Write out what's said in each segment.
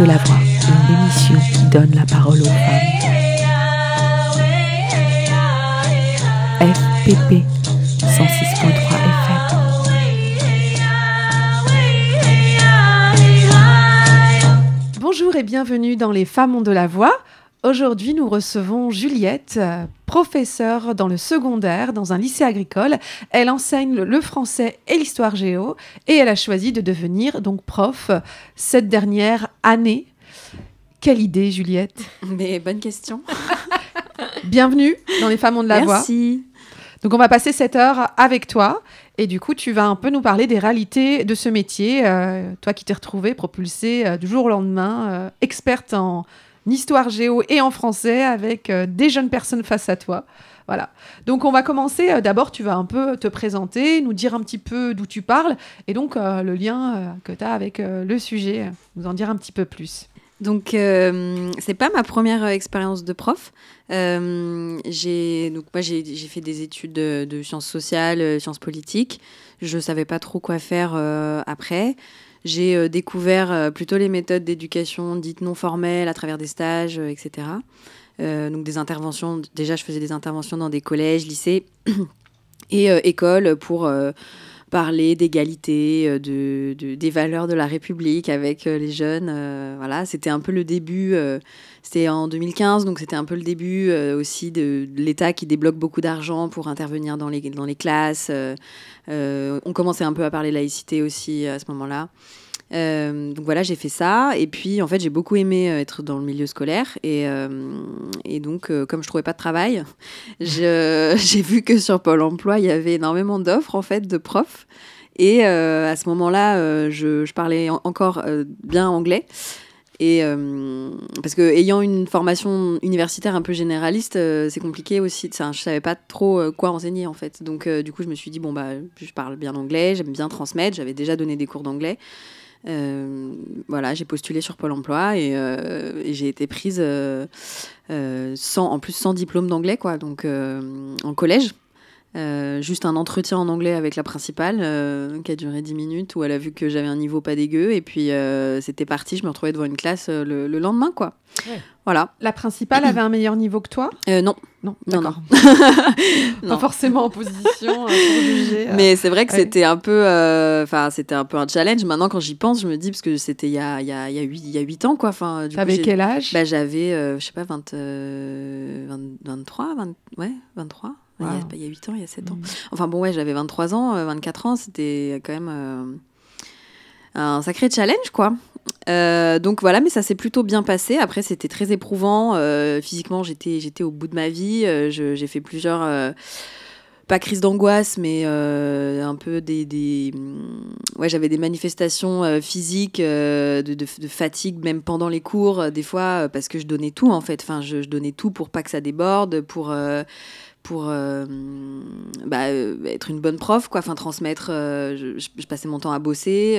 De la voix, une émission qui donne la parole aux femmes. FPP 106.3 FM. Bonjour et bienvenue dans Les femmes ont de la voix. Aujourd'hui, nous recevons Juliette, euh, professeure dans le secondaire dans un lycée agricole. Elle enseigne le- français et l'histoire géo et elle a choisi de devenir donc prof cette dernière année. Quelle idée, Juliette Mais bonne question. Bienvenue dans Les femmes ont de la voix. Merci. Donc on va passer cette heure avec toi et du coup tu vas un peu nous parler des réalités de ce métier, euh, toi qui t'es retrouvée propulsée euh, du jour au lendemain, euh, experte en histoire géo et en français avec euh, des jeunes personnes face à toi. Voilà. Donc on va commencer. euh, D'abord tu vas un peu te présenter, nous dire un petit peu d'où tu parles et donc euh, le lien que tu as avec le sujet, nous en dire un petit peu plus. Donc, c'est pas ma première expérience de prof. J'ai donc moi j'ai fait des études de, de sciences sociales, sciences politiques. Je savais pas trop quoi faire après. J'ai euh, découvert euh, plutôt les méthodes d'éducation dites non formelles à travers des stages, euh, etc. Donc des interventions. Déjà, je faisais des interventions dans des collèges, lycées et écoles pour parler d'égalité, euh, de, de- des valeurs de la République avec euh, les jeunes. euh, voilà, c'était un peu le début. euh, c'était en 2015, donc c'était un peu le début euh, aussi de, l'État qui débloque beaucoup d'argent pour intervenir dans les, dans les classes. on commençait un peu à parler laïcité aussi à ce moment-là. Euh, donc voilà, j'ai fait ça. Et puis, en fait, j'ai beaucoup aimé euh, être dans le milieu scolaire. Et, euh, et donc, euh, comme je trouvais pas de travail, j'ai vu que sur Pôle emploi, il y avait énormément d'offres, en fait, de profs. Et à ce moment-là, je, je parlais en- encore bien anglais. Et euh, parce que ayant une formation universitaire un peu généraliste, euh, c'est compliqué aussi. Enfin, je savais pas trop euh, quoi enseigner en fait. Donc du coup, je me suis dit bon bah, je parle bien anglais, j'aime bien transmettre. J'avais déjà donné des cours d'anglais. Euh, voilà, j'ai postulé sur Pôle Emploi et, euh, et j'ai été prise euh, sans, en plus sans diplôme d'anglais quoi. Donc en collège. Euh, juste un entretien en anglais avec la principale euh, qui a duré 10 minutes où elle a vu que j'avais un niveau pas dégueu et puis euh, c'était parti, je me retrouvais devant une classe le, le lendemain quoi. Ouais. Voilà. La principale avait un meilleur niveau que toi? Non, Non, Non. Pas forcément en position pour juger. mais c'est vrai que ouais. c'était un peu enfin c'était un peu un challenge. Maintenant quand j'y pense, je me dis parce que c'était il y a il y a il y a 8 il y a huit ans quoi. Enfin T'avais quel âge? Bah, j'avais je sais pas 20, euh, 20 23 20 ouais, 23. Il y a- Wow. Il y a 8 ans, il y a 7 ans. Mm. Enfin bon, ouais, j'avais 23 ans, euh, 24 ans, c'était quand même euh, un sacré challenge, quoi. Euh, donc voilà, mais ça s'est plutôt bien passé. Après, c'était très éprouvant. Euh, physiquement, j'étais, j'étais au bout de ma vie. Euh, j'ai fait plusieurs, euh, pas crise d'angoisse, mais euh, un peu des, des hum, ouais, j'avais des manifestations euh, physiques euh, de, de- de fatigue, même pendant les cours, euh, des fois, euh, parce que je donnais tout en fait. Enfin, je, je donnais tout pour pas que ça déborde, pour euh, pour euh, bah, euh, être une bonne prof, quoi. Enfin, transmettre. euh, je, passais mon temps à bosser.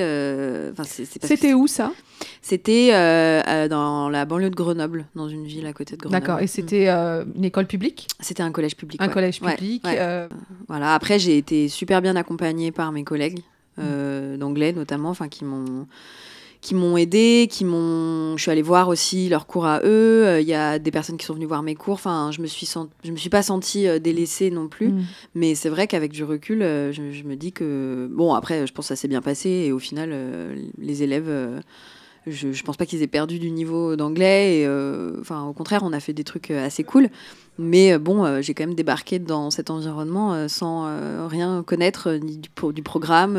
Enfin, C'était où ça? C'était dans la banlieue de Grenoble, dans une ville à côté de Grenoble. D'accord. Et Mm. c'était une école publique? C'était un collège public. Un ouais. collège public ouais. Voilà. Après, j'ai été super bien accompagnée par mes collègues d'anglais, notamment, enfin, qui m'ont qui m'ont aidé, qui m'ont. Je suis allée voir aussi leurs cours à eux. Euh, Il y a des personnes qui sont venues voir mes cours. Enfin, je me suis sent... je me suis pas sentie euh, délaissée non plus. mm. Mais c'est vrai qu'avec du recul, euh, je, je me dis que bon après, je pense que ça s'est bien passé et au final, les élèves. je, je pense pas qu'ils aient perdu du niveau d'anglais. et, euh, Enfin, au contraire, on a fait des trucs assez cool. Mais bon, euh, j'ai quand même débarqué dans cet environnement euh, sans euh, rien connaître ni du, pro- du programme,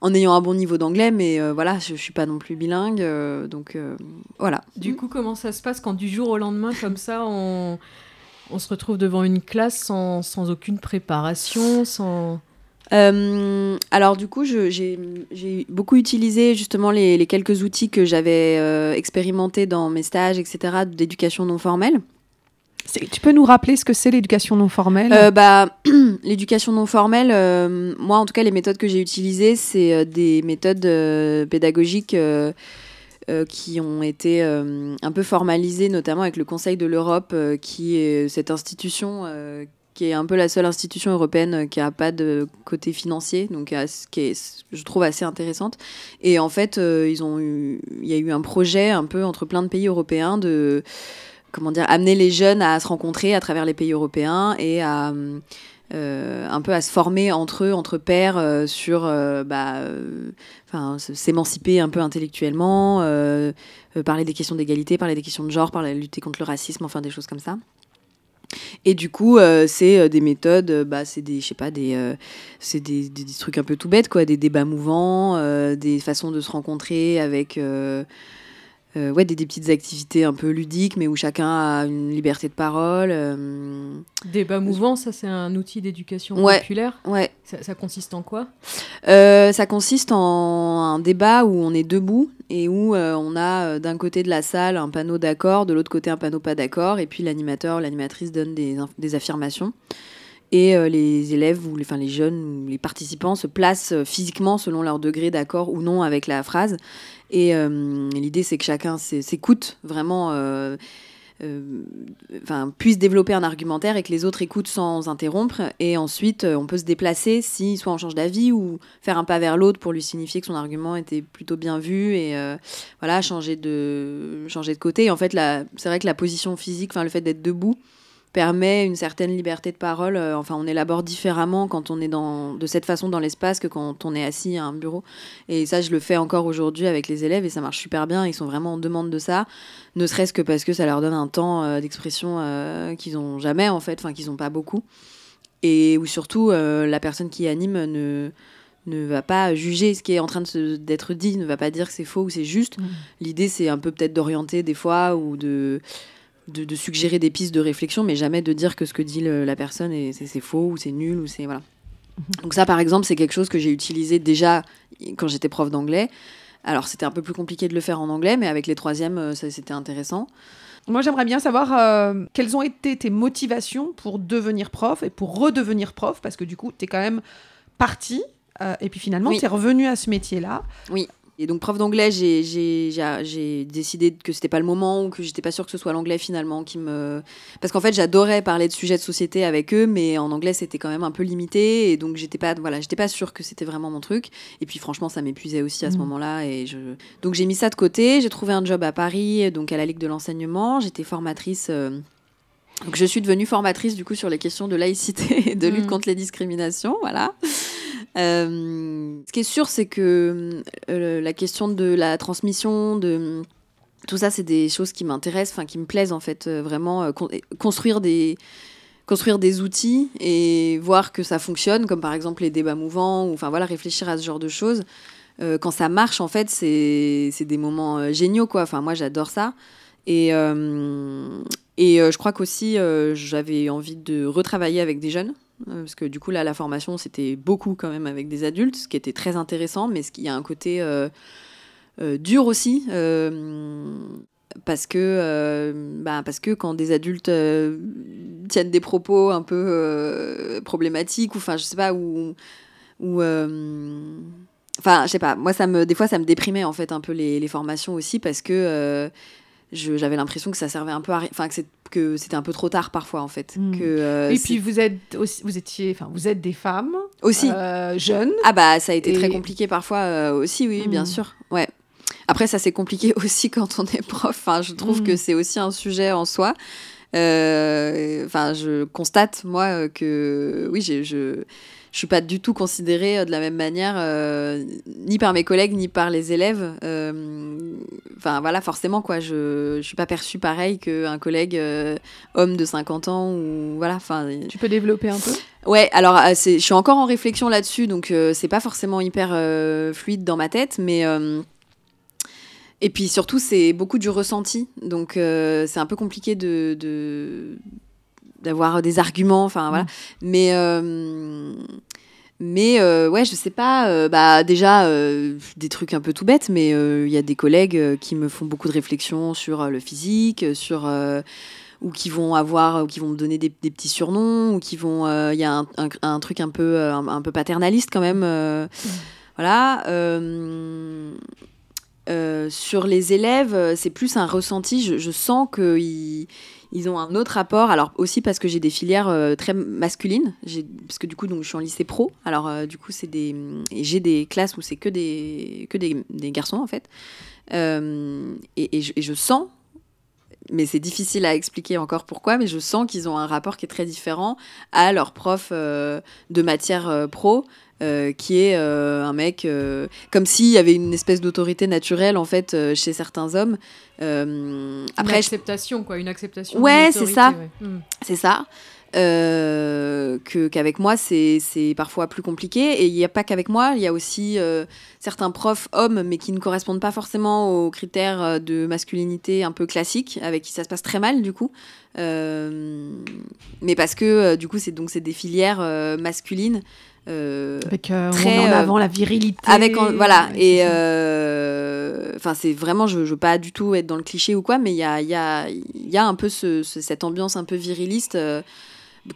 en ayant un bon niveau d'anglais. Mais euh, voilà, je, je suis pas non plus bilingue, euh, donc euh, voilà. Du coup, comment ça se passe quand du jour au lendemain, comme ça, on, on se retrouve devant une classe sans, sans aucune préparation, sans... Euh, alors du coup, j'ai j'ai beaucoup utilisé justement les, les quelques outils que j'avais euh, expérimentés dans mes stages, etc., d'éducation non formelle. Tu peux nous rappeler ce que c'est l'éducation non formelle Euh, bah, l'éducation non formelle, euh, moi en tout cas, les méthodes que j'ai utilisées, c'est euh, des méthodes pédagogiques qui ont été un peu formalisées, notamment avec le Conseil de l'Europe, qui est cette institution qui est un peu la seule institution européenne qui a pas de côté financier, donc qui est, je trouve assez intéressante. Et en fait, ils il y a eu un projet un peu entre plein de pays européens de comment dire, amener les jeunes à se rencontrer à travers les pays européens et à euh, un peu à se former entre eux, entre pairs, euh, sur euh, bah, s'émanciper un peu intellectuellement, parler des questions d'égalité, parler des questions de genre, parler lutter contre le racisme, enfin des choses comme ça. Et du coup, c'est des méthodes, bah, c'est des, pas, des, c'est des, des, trucs un peu tout bêtes, quoi, des débats mouvants, des façons de se rencontrer avec euh, ouais, des, petites activités un peu ludiques, mais où chacun a une liberté de parole. Euh... Débat mouvant, ça c'est un outil d'éducation populaire. Ouais. Ça, consiste en quoi? Euh, Ça consiste en un débat où on est debout et où euh, on a d'un côté de la salle un panneau d'accord, de l'autre côté un panneau pas d'accord, et puis l'animateur, l'animatrice donne des, des affirmations et les élèves ou les, enfin, les jeunes ou les participants se placent physiquement selon leur degré d'accord ou non avec la phrase et euh, l'idée, c'est que chacun s'écoute vraiment. Euh, euh, enfin, puisse développer un argumentaire et que les autres écoutent sans interrompre. Et ensuite, on peut se déplacer si soit on change d'avis ou faire un pas vers l'autre pour lui signifier que son argument était plutôt bien vu et voilà, changer de, changer de côté. en fait, c'est vrai que la position physique, enfin, le fait d'être debout, permet une certaine liberté de parole. Euh, enfin, on élabore différemment quand on est dans, de cette façon dans l'espace que quand on est assis à un bureau. Et ça, je le fais encore aujourd'hui avec les élèves et ça marche super bien. Ils sont vraiment en demande de ça, ne serait-ce que parce que ça leur donne un temps euh, d'expression euh, qu'ils n'ont jamais, en fait, enfin, qu'ils n'ont pas beaucoup. Et où surtout, la personne qui anime ne ne va pas juger ce qui est en train d'être dit, ne va pas dire que c'est faux ou c'est juste. Mmh. L'idée, c'est un peu peut-être d'orienter des fois ou de de, suggérer des pistes de réflexion, mais jamais de dire que ce que dit la personne c'est faux ou c'est nul ou c'est voilà. Mhm. Donc ça, par exemple, c'est quelque chose que j'ai utilisé déjà quand j'étais prof d'anglais. Alors c'était un peu plus compliqué de le faire en anglais, mais avec les troisièmes, euh, c'était intéressant. Moi, j'aimerais bien savoir euh, quelles ont été tes motivations pour devenir prof et pour redevenir prof, parce que du coup, tu es quand même parti, euh, et puis finalement, tu es revenu à ce métier-là. Oui. Et donc, prof d'anglais, j'ai décidé que c'était pas le moment ou que j'étais pas sûre que ce soit l'anglais finalement qui me. Parce qu'en fait, j'adorais parler de sujets de société avec eux, mais en anglais, c'était quand même un peu limité. Et donc, j'étais pas, voilà, j'étais pas sûre que c'était vraiment mon truc. Et puis, franchement, ça m'épuisait aussi à ce mmh. moment-là. Et je... Donc, j'ai mis ça de côté. J'ai trouvé un job à Paris, donc à la Ligue de l'enseignement. J'étais formatrice. Euh, donc, je suis devenue formatrice du coup sur les questions de laïcité et de lutte mmh. contre les discriminations. Voilà. Euh, ce qui est sûr, c'est que euh, la question de la transmission, de tout ça, c'est des choses qui m'intéressent, enfin qui me plaisent en fait, euh, vraiment construire des construire des outils et voir que ça fonctionne, comme par exemple les débats mouvants, ou enfin voilà, réfléchir à ce genre de choses. quand ça marche, en fait, c'est des moments géniaux, quoi. Enfin, moi, j'adore ça. Et, et je crois qu'aussi, j'avais envie de retravailler avec des jeunes. Euh, parce que du coup là la formation c'était beaucoup quand même avec des adultes, ce qui était très intéressant, mais ce qui a un côté euh, euh, dur aussi. parce que, bah, parce que quand des adultes tiennent des propos un peu problématiques, ou enfin, je sais pas, ou. Enfin, je sais pas, moi, ça me, des fois, ça me déprimait en fait un peu les formations aussi parce que j'avais l'impression que ça servait un peu à enfin que c'était un peu trop tard parfois en fait hmm. que euh, et puis vous êtes aussi vous étiez enfin vous êtes des femmes aussi euh, jeunes ah bah ça a été très compliqué parfois euh, aussi oui bien hmm. sûr ouais après ça c'est compliqué aussi quand on est prof enfin je trouve que hmm. c'est aussi un sujet en soi enfin je constate moi que oui je je suis pas du tout considérée de la même manière ni par mes collègues ni par les élèves. Euh, enfin voilà, forcément quoi, je je suis pas perçue pareil qu'un collègue homme de 50 ans ou voilà. Enfin. Tu peux développer un peu? Ouais, alors je suis encore en réflexion là-dessus, donc c'est pas forcément hyper fluide dans ma tête, mais et puis surtout, c'est beaucoup du ressenti. Donc, c'est un peu compliqué de, d'avoir des arguments, enfin voilà. Mm. Mais euh, mais euh, ouais, je sais pas. Euh, bah déjà des trucs un peu tout bêtes, mais il y a des collègues qui me font beaucoup de réflexions sur le physique, sur ou qui vont avoir, ou qui vont me donner des, petits surnoms, ou qui vont. Il y a un, un, truc un peu un, peu paternaliste quand même. Voilà. sur les élèves, c'est plus un ressenti. Je, je sens qu'ils ils ont un autre rapport. Alors aussi parce que j'ai des filières euh, très masculines, parce que du coup donc je suis en lycée pro. Alors euh, du coup c'est des, j'ai des classes où c'est que des que des, des garçons en fait. Euh, et, je, sens, mais c'est difficile à expliquer encore pourquoi, mais je sens qu'ils ont un rapport qui est très différent à leur prof euh, de matière pro. Euh, qui est euh, un mec euh, comme s'il y avait une espèce d'autorité naturelle en fait euh, chez certains hommes. Une après, je- acceptation, quoi, une acceptation. Ouais, c'est ça. ouais. Mm. c'est ça. Que qu'avec moi c'est parfois plus compliqué et il n'y a pas qu'avec moi il y a aussi certains profs hommes mais qui ne correspondent pas forcément aux critères de masculinité un peu classiques avec qui ça se passe très mal du coup mais parce que du coup c'est donc c'est des filières masculines euh, Avec euh, on Très, met en euh, avant la virilité. avec en- voilà Ouais, et euh, enfin c'est vraiment je, je veux pas du tout être dans le cliché ou quoi mais il y a il y a y a un peu ce, ce- cette ambiance un peu viriliste euh,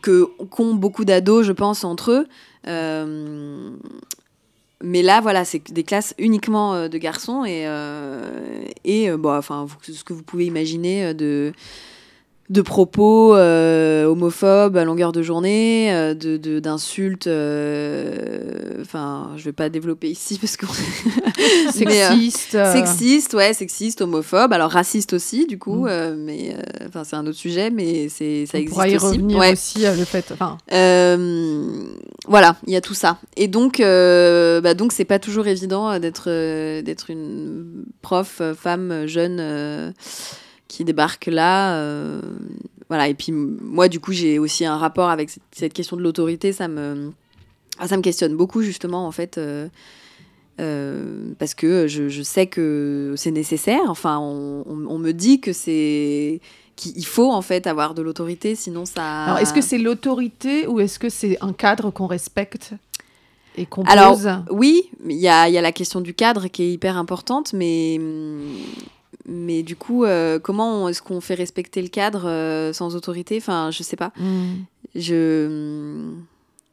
que qu'ont beaucoup d'ados je pense entre eux Euh, mais là voilà c'est des classes uniquement euh, de garçons et euh, et euh, bon enfin ce que vous pouvez imaginer euh, de de propos euh, homophobes à longueur de journée, euh, de d'insultes. euh, Enfin, je vais pas développer ici parce que mais, euh, Sexiste. euh, sexiste, ouais, sexiste, homophobe, alors raciste aussi du coup, Mm. euh, mais euh, enfin c'est un autre sujet, mais c'est ça on existe pourra y aussi. revenir Ouais. aussi euh, le fait. Enfin, Euh, voilà, il y a tout ça. Et donc, euh, bah donc c'est pas toujours évident euh, d'être euh, d'être une prof euh, femme euh, jeune euh, qui débarque là. euh, voilà. Et puis moi, du coup, j'ai aussi un rapport avec cette, cette question de l'autorité. Ça me ah, ça me questionne beaucoup justement en fait. euh, euh, parce que je, je sais que c'est nécessaire. Enfin, on, on- on me dit que c'est qu'il faut en fait avoir de l'autorité, sinon ça. alors est-ce que c'est l'autorité ou est-ce que c'est un cadre qu'on respecte et qu'on Alors, pose Oui, il y a, y a la question du cadre qui est hyper importante, mais, mais du coup, euh, comment est-ce qu'on fait respecter le cadre euh, sans autorité? Enfin, je sais pas. Hmm. Je...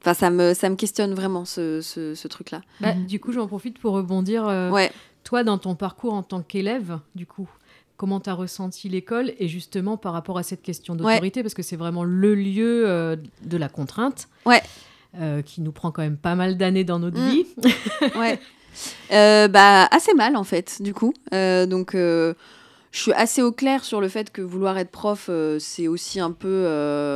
Enfin, ça me, ça me questionne vraiment, ce, ce, ce truc-là. Bah, Mhm. Du coup, j'en profite pour rebondir. euh, Ouais. Toi, dans ton parcours en tant qu'élève, du coup, comment tu as ressenti l'école et justement par rapport à cette question d'autorité, parce que c'est vraiment le lieu euh, de la contrainte. Ouais. euh, qui nous prend quand même pas mal d'années dans notre vie. ouais. Euh, bah, assez mal, en fait, du coup. Euh, donc, euh, je suis assez au clair sur le fait que vouloir être prof, c'est aussi un peu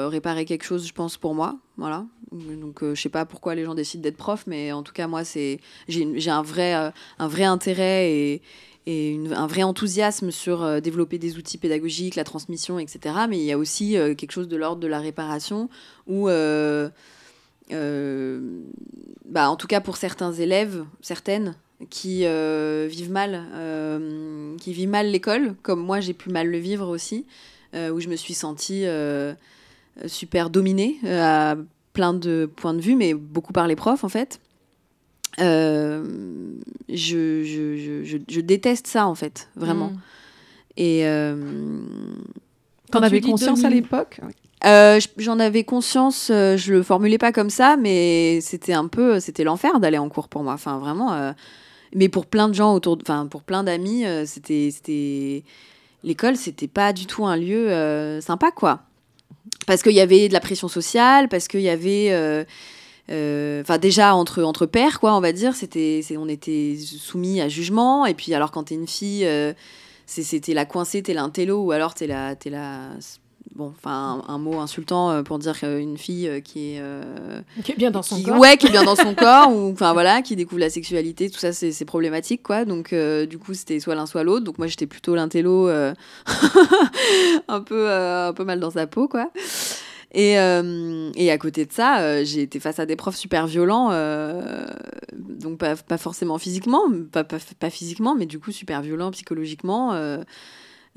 réparer quelque chose, je pense, pour moi. Voilà. Donc, je sais pas pourquoi les gens décident d'être prof, mais en tout cas, moi, c'est j'ai un vrai, un vrai intérêt et, et un vrai enthousiasme sur développer des outils pédagogiques, la transmission, etc. Mais il y a aussi quelque chose de l'ordre de la réparation où... bah, en tout cas pour certains élèves, certaines, qui euh, vivent mal, euh, qui vivent mal l'école, comme moi j'ai pu mal le vivre aussi, euh, où je me suis sentie euh, super dominée euh, à plein de points de vue, mais beaucoup par les profs en fait. Euh, je, je, je, je, déteste ça en fait, vraiment. Mm. Et euh, T'en Quand tu avais conscience à l'époque euh, J'en avais conscience, euh, je le formulais pas comme ça, mais c'était un peu, c'était l'enfer d'aller en cours pour moi. Enfin, vraiment. euh, mais pour plein de gens autour, enfin, pour plein d'amis, euh, c'était, c'était, l'école, c'était pas du tout un lieu euh, sympa, quoi. Parce qu'il y avait de la pression sociale, parce qu'il y avait, euh, euh, enfin, déjà entre entre pairs, quoi, on va dire, c'était, on était soumis à jugement. Et puis, alors, quand t'es une fille, euh, c'était la coincée, t'es l'intello, ou alors t'es la, t'es la bon, enfin, un, un mot insultant euh, pour dire qu'une fille euh, qui est, euh, Qui est bien dans son qui, corps. ouais, qui est bien dans son corps, ou enfin voilà, qui découvre la sexualité, tout ça, c'est problématique, quoi. Donc, euh, du coup, c'était soit l'un, soit l'autre. Donc, moi, j'étais plutôt l'intello, euh, un peu, un peu mal dans sa peau, quoi. Et, euh, et à côté de ça, euh, j'ai été face à des profs super violents, euh, donc pas, pas forcément physiquement, pas, pas, pas physiquement, mais du coup super violents psychologiquement.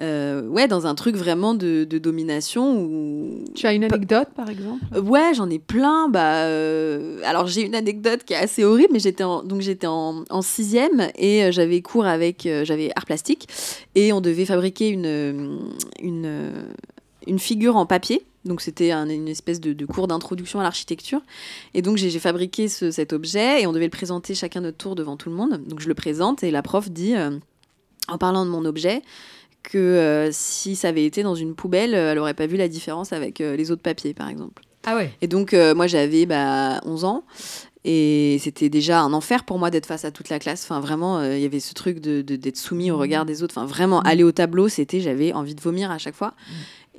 Euh, ouais, dans un truc vraiment de, de domination où Tu as une anecdote, par exemple? Ouais, j'en ai plein. Bah, euh, alors j'ai une anecdote qui est assez horrible, mais j'étais en, donc j'étais en, en sixième et euh, j'avais cours avec j'avais art plastique et on devait fabriquer une une une figure en papier. Donc c'était un- une espèce de, de cours d'introduction à l'architecture. Et donc j'ai j'ai fabriqué ce- cet objet et on devait le présenter chacun notre tour devant tout le monde. Donc je le présente et la prof dit, euh, en parlant de mon objet, que si ça avait été dans une poubelle, elle aurait pas vu la différence avec les autres papiers, par exemple. Ah ouais. Et donc, moi, j'avais bah, 11 ans. Et c'était déjà un enfer pour moi d'être face à toute la classe. Enfin, vraiment, il y avait ce truc de, d'être soumis au mmh. regard des autres. Enfin, vraiment, mmh. aller au tableau, c'était, j'avais envie de vomir à chaque fois.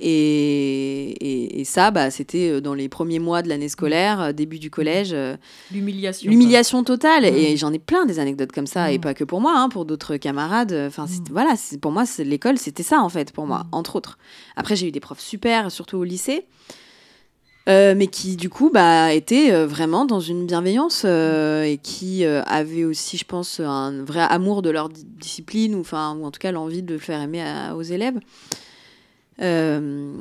Mmh. Et, et, ça, bah, c'était euh, dans les premiers mois de l'année scolaire, euh, début du collège. Euh, l'humiliation. L'humiliation totale. Et j'en ai plein des anecdotes comme ça, et pas que pour moi, hein, pour d'autres camarades. Enfin, voilà, pour moi, l'école, c'était ça, en fait, pour moi, entre autres. Après, j'ai eu des profs super, surtout au lycée. mais qui du coup bah, étaient vraiment dans une bienveillance et qui avaient aussi, je pense, un vrai amour de leur discipline ou en tout cas l'envie de le faire aimer aux élèves. Euh,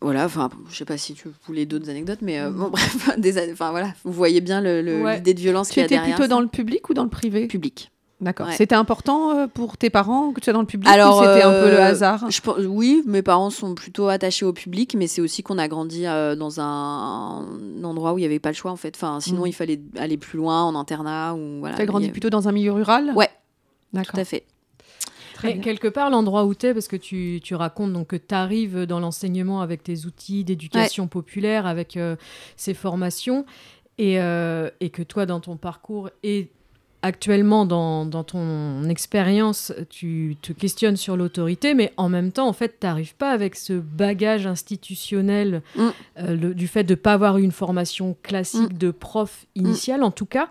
voilà, enfin, je sais pas si tu voulais d'autres anecdotes, mais euh, bon, bref, des, enfin voilà, vous voyez bien l'idée de violence qu'il y a derrière. Tu étais plutôt dans le public ou dans le privé? Public. D'accord. C'était important euh, pour tes parents que tu sois dans le public Alors, ou c'était un peu le hasard? je, Oui, mes parents sont plutôt attachés au public, mais c'est aussi qu'on a grandi dans un, endroit où il n'y avait pas le choix en fait. Enfin, sinon, mm. il fallait aller plus loin en internat ou voilà. Tu as grandi plutôt dans un milieu rural? Ouais. Tout à fait quelque part, l'endroit où tu es, parce que tu, tu racontes donc, que tu arrives dans l'enseignement avec tes outils d'éducation populaire, avec euh, ces formations, et, euh, et, que toi, dans ton parcours et actuellement dans, dans ton expérience, tu te questionnes sur l'autorité, mais en même temps, en fait, tu n'arrives pas avec ce bagage institutionnel mm. euh, du fait de ne pas avoir eu une formation classique mm. de prof initial, mm. en tout cas.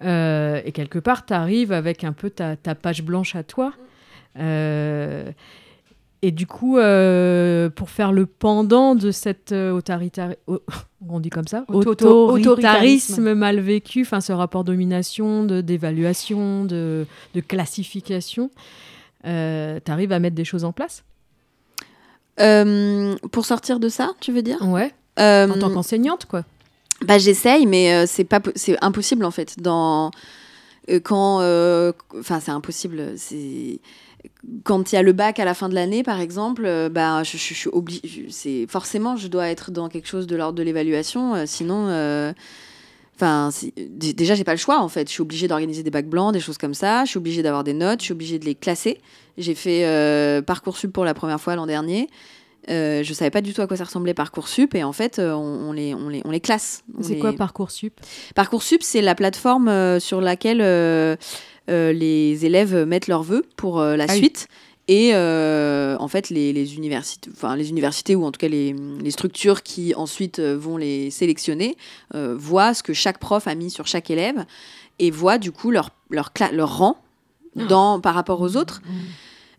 et quelque part, tu arrives avec un peu ta, ta, page blanche à toi. Euh, et du coup, euh, pour faire le pendant de cet euh, autoritarisme, on dit comme ça, autoritarisme, mal vécu, enfin ce rapport domination, d'évaluation, de, de, classification, tu arrives à mettre des choses en place? Pour sortir de ça, tu veux dire? Ouais. en tant qu'enseignante, quoi. Bah j'essaye, mais c'est pas, c'est impossible en fait. Dans quand, enfin c'est impossible. C'est quand il y a le bac à la fin de l'année, par exemple, euh, bah, je, suis obligée. C'est forcément, je dois être dans quelque chose de l'ordre de l'évaluation. Euh, sinon, euh, enfin, déjà, j'ai pas le choix en fait. Je suis obligée d'organiser des bacs blancs, des choses comme ça. Je suis obligée d'avoir des notes. Je suis obligée de les classer. J'ai fait parcoursup pour la première fois l'an dernier. Euh, je savais pas du tout à quoi ça ressemblait Parcoursup et en fait on, les, on, les, on les classe. C'est quoi Parcoursup? Parcoursup c'est la plateforme sur laquelle euh, les élèves mettent leurs vœux pour euh, la ah suite. Et euh, en fait, les, les, universités, enfin, les universités ou en tout cas les, les structures qui ensuite vont les sélectionner voient ce que chaque prof a mis sur chaque élève et voient du coup leur, leur, leur rang ah. dans, par rapport aux autres. Mmh.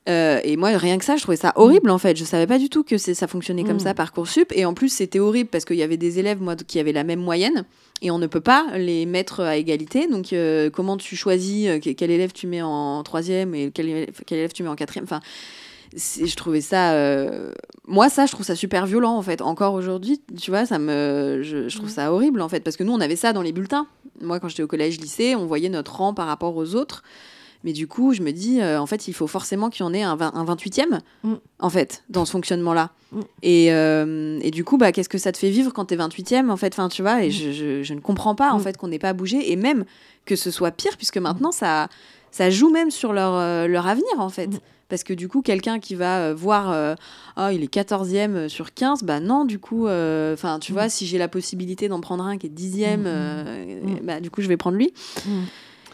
Euh, et moi, rien que ça, je trouvais ça horrible en fait. Je savais pas du tout que ça fonctionnait comme ça mm. Parcoursup. Et en plus, c'était horrible parce qu'il y avait des élèves moi, qui avaient la même moyenne et on ne peut pas les mettre à égalité. Donc, euh, comment tu choisis euh, quel élève tu mets en troisième et quel élève, quel élève tu mets en quatrième? Enfin, je trouvais ça. Moi, ça, je trouve ça super violent en fait. Encore aujourd'hui, tu vois, ça me, je, je trouve mm. ça horrible en fait parce que nous, on avait ça dans les bulletins. Moi, quand j'étais au collège-lycée, on voyait notre rang par rapport aux autres. Mais du coup, je me dis, euh, en fait, il faut forcément qu'il y en ait un, un 28e, mm. en fait, dans ce fonctionnement-là. Mm. Et, euh, et, du coup, bah, qu'est-ce que ça te fait vivre quand tu es 28e, en fait? Enfin, tu vois, et mm. je, je, ne comprends pas, en fait, qu'on n'ait pas bougé. Et même que ce soit pire, puisque maintenant, ça, ça joue même sur leur, euh, leur avenir, en fait. Parce que du coup, quelqu'un qui va voir, oh, il est 14e sur 15, bah non, du coup, enfin, tu vois, si j'ai la possibilité d'en prendre un qui est 10e, bah, du coup, je vais prendre lui.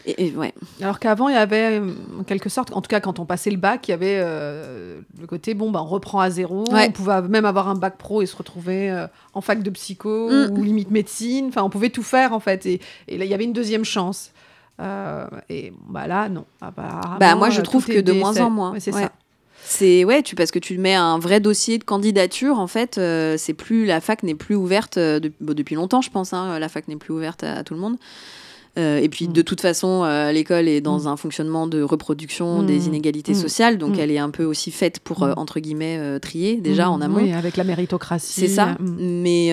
Et, ouais. Alors qu'avant, il y avait, en quelque sorte, en tout cas quand on passait le bac, il y avait euh, le côté, bon, bah, on reprend à zéro. On pouvait même avoir un bac pro et se retrouver euh, en fac de psycho mm. ou limite médecine. Enfin, on pouvait tout faire, en fait. Et, là, il y avait une deuxième chance. Euh, et bah, là, non. bah, moi, je trouve que de moins en moins. c'est ça. C'est ouais, tu parce que tu mets un vrai dossier de candidature en fait, c'est plus la fac n'est plus ouverte depuis longtemps, je pense. Hein, la fac n'est plus ouverte à, tout le monde. Euh, et puis, mm. de toute façon, euh, l'école est dans mm. un fonctionnement de reproduction des mm. inégalités sociales, donc elle est un peu aussi faite pour, euh, entre guillemets, trier déjà en amont. Oui, avec la méritocratie. C'est ça. Mais,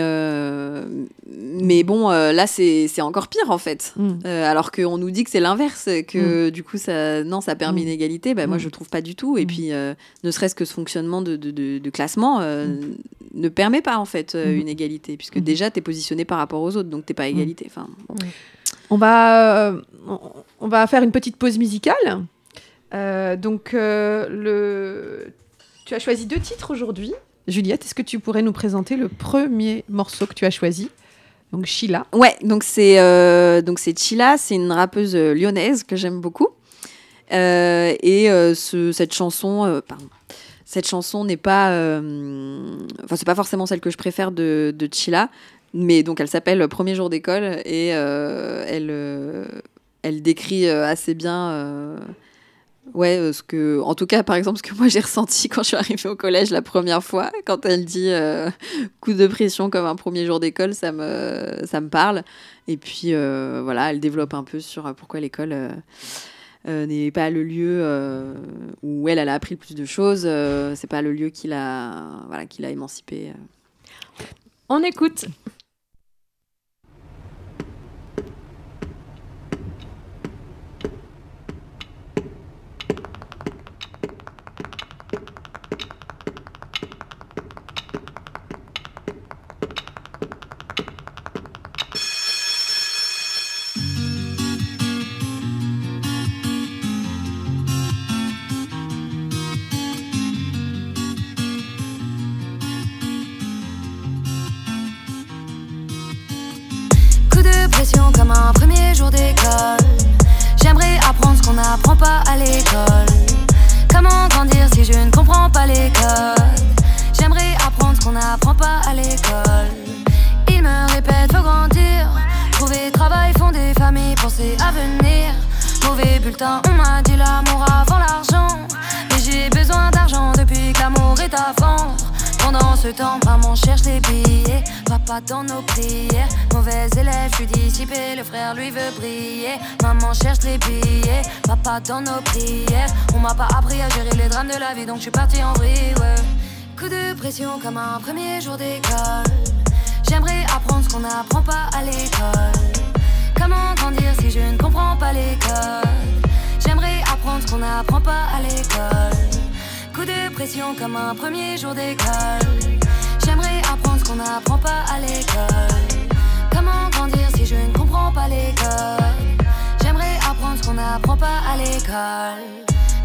mais bon, là, c'est encore pire, en fait. alors qu'on nous dit que c'est l'inverse, que du coup, ça, non, ça permet une égalité. Bah, moi, je trouve pas du tout. Et puis, ne serait-ce que ce fonctionnement de, de, de, classement ne permet pas, en fait, une égalité, puisque déjà, tu es positionné par rapport aux autres, donc tu pas à égalité. Enfin, on va, euh, on va faire une petite pause musicale. donc, le... tu as choisi deux titres aujourd'hui. Juliette, est-ce que tu pourrais nous présenter le premier morceau que tu as choisi? Donc Sheila. Ouais, donc c'est euh, c'est Sheila, c'est une rappeuse lyonnaise que j'aime beaucoup. Euh, et euh, ce, cette chanson, pardon, cette chanson n'est pas, enfin c'est pas forcément celle que je préfère de, de Sheila, mais donc elle s'appelle Premier jour d'école et elle elle décrit assez bien Ouais, euh, ce que, en tout cas, par exemple, ce que moi j'ai ressenti quand je suis arrivée au collège la première fois, quand elle dit euh, coup de pression comme un premier jour d'école, ça me, ça me parle. Et puis euh, voilà, elle développe un peu sur pourquoi l'école n'est pas le lieu où elle, a appris le plus de choses. c'est pas le lieu qui l'a, voilà, qui l'a émancipée. On écoute. J'aimerais apprendre ce qu'on n'apprend pas à l'école. Il me répète, faut grandir. Trouver travail, fonder famille, penser à venir. Mauvais bulletin, on m'a dit l'amour avant l'argent. Mais j'ai besoin d'argent depuis que l'amour est à vendre. Pendant ce temps, maman cherche les billets. Papa dans nos prières. Mauvais élève, je suis dissipé. Le frère lui veut briller. Maman cherche les billets. Papa dans nos prières. On m'a pas appris à gérer les drames de la vie, donc je suis parti en vrille. Ouais. Coup de pression comme un premier jour d'école. J'aimerais apprendre ce qu'on n'apprend pas à l'école. Comment grandir si je ne comprends pas l'école? J'aimerais apprendre ce qu'on n'apprend pas à l'école de pression comme un premier jour d'école. J'aimerais apprendre ce qu'on n'apprend pas à l'école. Comment grandir si je ne comprends pas l'école? J'aimerais apprendre ce qu'on n'apprend pas à l'école.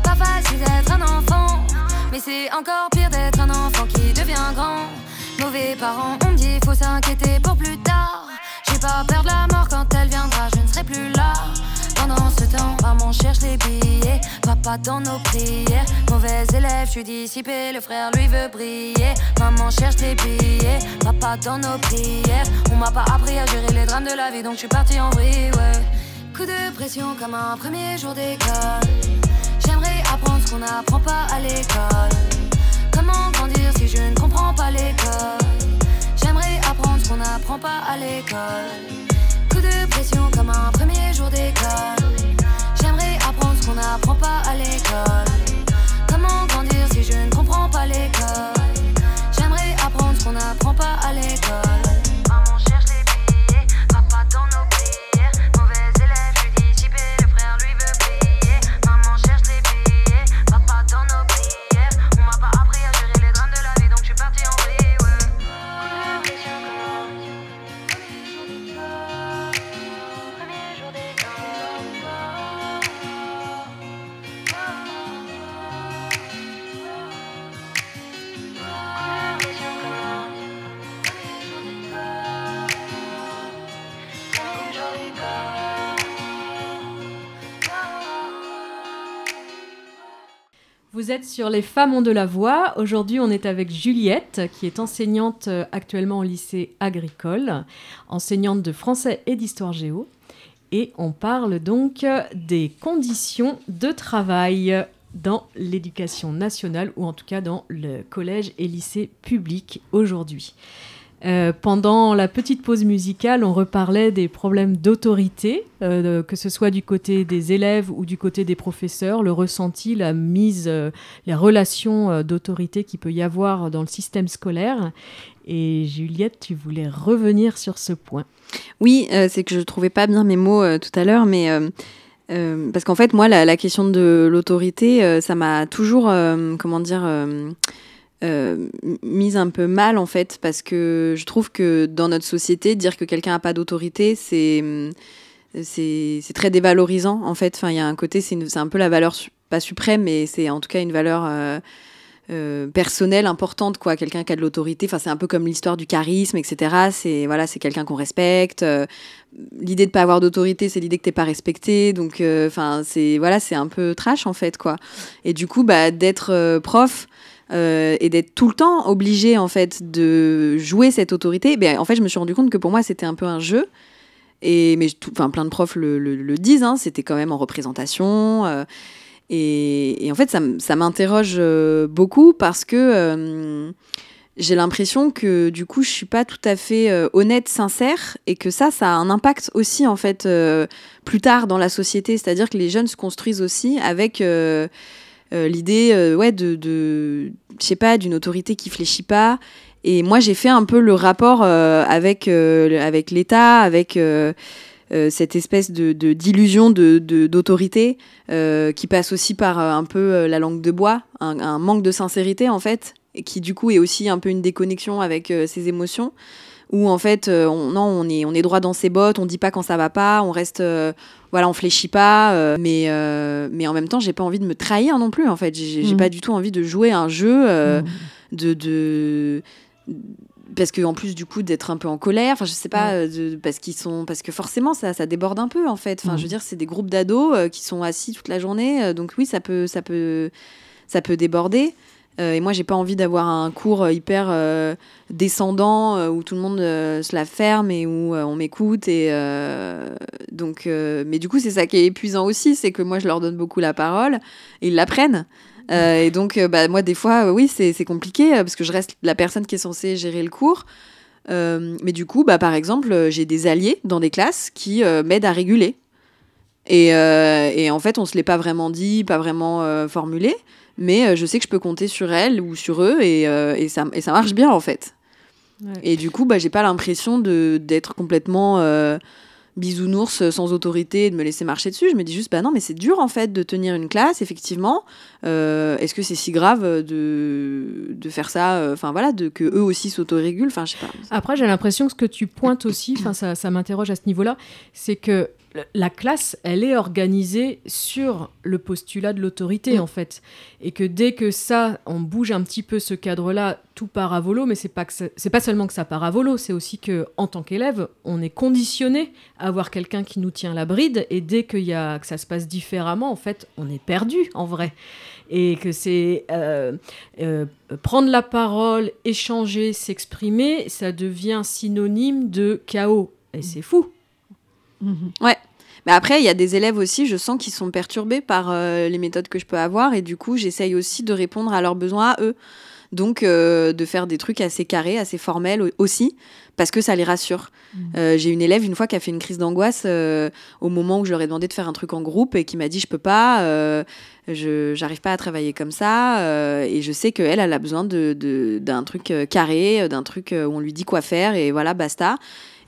Pas facile d'être un enfant, mais c'est encore pire d'être un enfant qui devient grand. Mauvais parents, on me dit faut s'inquiéter pour plus tard. J'ai pas peur de la mort quand elle viendra, je ne serai plus là. Pendant ce temps, maman cherche les billets. Papa dans nos prières. Mauvais élève, je suis dissipé. Le frère lui veut briller. Maman cherche les billets. Papa dans nos prières. On m'a pas appris à gérer les drames de la vie, donc je suis parti en vrille, ouais. Coup de pression comme un premier jour d'école. J'aimerais apprendre ce qu'on n'apprend pas à l'école. Comment grandir si je ne comprends pas l'école? J'aimerais apprendre ce qu'on n'apprend pas à l'école de pression comme un premier jour d'école. J'aimerais apprendre ce qu'on n'apprend pas à l'école. Comment grandir si je ne comprends pas l'école? J'aimerais apprendre ce qu'on n'apprend pas à l'école. Vous êtes sur Les Femmes ont de la voix. Aujourd'hui, on est avec Juliette, qui est enseignante euh, actuellement au lycée agricole, enseignante de français et d'histoire géo. Et on parle donc des conditions de travail dans l'éducation nationale, ou en tout cas dans le collège et lycée public aujourd'hui. Euh, pendant la petite pause musicale, on reparlait des problèmes d'autorité, euh, que ce soit du côté des élèves ou du côté des professeurs, le ressenti, la mise, euh, les relations d'autorité qu'il peut y avoir dans le système scolaire. Et Juliette, tu voulais revenir sur ce point. Oui, c'est que je ne trouvais pas bien mes mots tout à l'heure, mais parce qu'en fait, moi, la, la question de l'autorité, ça m'a toujours, comment dire euh, mise un peu mal en fait parce que je trouve que dans notre société dire que quelqu'un n'a pas d'autorité c'est c'est très dévalorisant en fait. Enfin, il y a un côté, c'est un peu la valeur pas suprême, mais c'est en tout cas une valeur euh, personnelle importante quoi. Quelqu'un qui a de l'autorité enfin c'est un peu comme l'histoire du charisme etc c'est voilà c'est quelqu'un qu'on respecte. Euh, l'idée de pas avoir d'autorité c'est l'idée que t'es pas respecté. Donc euh, enfin c'est voilà c'est un peu trash en fait quoi. Et du coup bah d'être prof et d'être tout le temps obligé en fait de jouer cette autorité ben en fait je me suis rendu compte que pour moi c'était un peu un jeu et mais enfin plein de profs le, le disent hein, c'était quand même en représentation et, en fait, ça, m'interroge euh, beaucoup parce que euh, j'ai l'impression que du coup, je suis pas tout à fait euh, honnête, sincère, et que ça, ça a un impact aussi en fait plus tard dans la société. C'est-à-dire que les jeunes se construisent aussi avec l'idée, ouais, de, je sais pas, d'une autorité qui fléchit pas. Et moi, j'ai fait un peu le rapport avec avec l'État, avec euh, cette espèce de d'illusion de, d'autorité euh, qui passe aussi par euh, un peu la langue de bois, un, manque de sincérité en fait, et qui du coup est aussi un peu une déconnexion avec ses émotions où en fait on, non on est on est droit dans ses bottes on dit pas quand ça va pas on reste voilà on fléchit pas mais mais en même temps j'ai pas envie de me trahir non plus en fait. J'ai mmh. pas du tout envie de jouer un jeu mmh. de, de parce que en plus du coup d'être un peu en colère enfin je sais pas euh, parce qu'ils sont parce que forcément ça, ça déborde un peu en fait. Enfin je veux dire c'est des groupes d'ados euh, qui sont assis toute la journée euh, donc oui ça peut ça peut ça peut déborder et moi j'ai pas envie d'avoir un cours hyper descendant où tout le monde se la ferme et où on m'écoute et donc mais du coup c'est ça qui est épuisant aussi c'est que moi je leur donne beaucoup la parole et ils l'apprennent euh, et donc, euh, bah, moi, des fois, euh, oui, c'est compliqué parce que je reste la personne qui est censée gérer le cours. mais du coup, bah, par exemple, j'ai des alliés dans des classes qui m'aident à réguler. Et, et, en fait, on se l'est pas vraiment dit, pas vraiment formulé, mais je sais que je peux compter sur elles ou sur eux et, et, ça, et ça marche bien en fait. Et du coup, bah, j'ai pas l'impression d'être complètement bisounours sans autorité de me laisser marcher dessus. Je me dis juste, bah non, mais c'est dur en fait de tenir une classe, effectivement. Euh, est-ce que c'est si grave de, de faire ça euh, Enfin voilà, de, que eux aussi s'autorégulent. Enfin, je sais pas. Après, j'ai l'impression que ce que tu pointes aussi, ça, ça m'interroge à ce niveau-là, c'est que la classe, elle est organisée sur le postulat de l'autorité, mm. en fait. Et que dès que ça, on bouge un petit peu ce cadre-là, tout part à volo, mais c'est pas, c'est pas seulement que ça part à volo, c'est aussi que en tant qu'élève, on est conditionné à avoir quelqu'un qui nous tient la bride, et dès qu'il y a, que ça se passe différemment, en fait, on est perdu, en vrai. Et que c'est euh, euh, prendre la parole, échanger, s'exprimer, ça devient synonyme de chaos. Et c'est fou. Mhm. Ouais. Mais après, il y a des élèves aussi, je sens qu'ils sont perturbés par euh, les méthodes que je peux avoir et du coup, j'essaye aussi de répondre à leurs besoins à eux. Donc, euh, de faire des trucs assez carrés, assez formels aussi, parce que ça les rassure. Mhm. Euh, j'ai une élève une fois qui a fait une crise d'angoisse au moment où je leur ai demandé de faire un truc en groupe et qui m'a dit je peux pas, je j'arrive pas à travailler comme ça et je sais qu'elle elle a besoin de d'un truc carré, d'un truc où on lui dit quoi faire et voilà basta.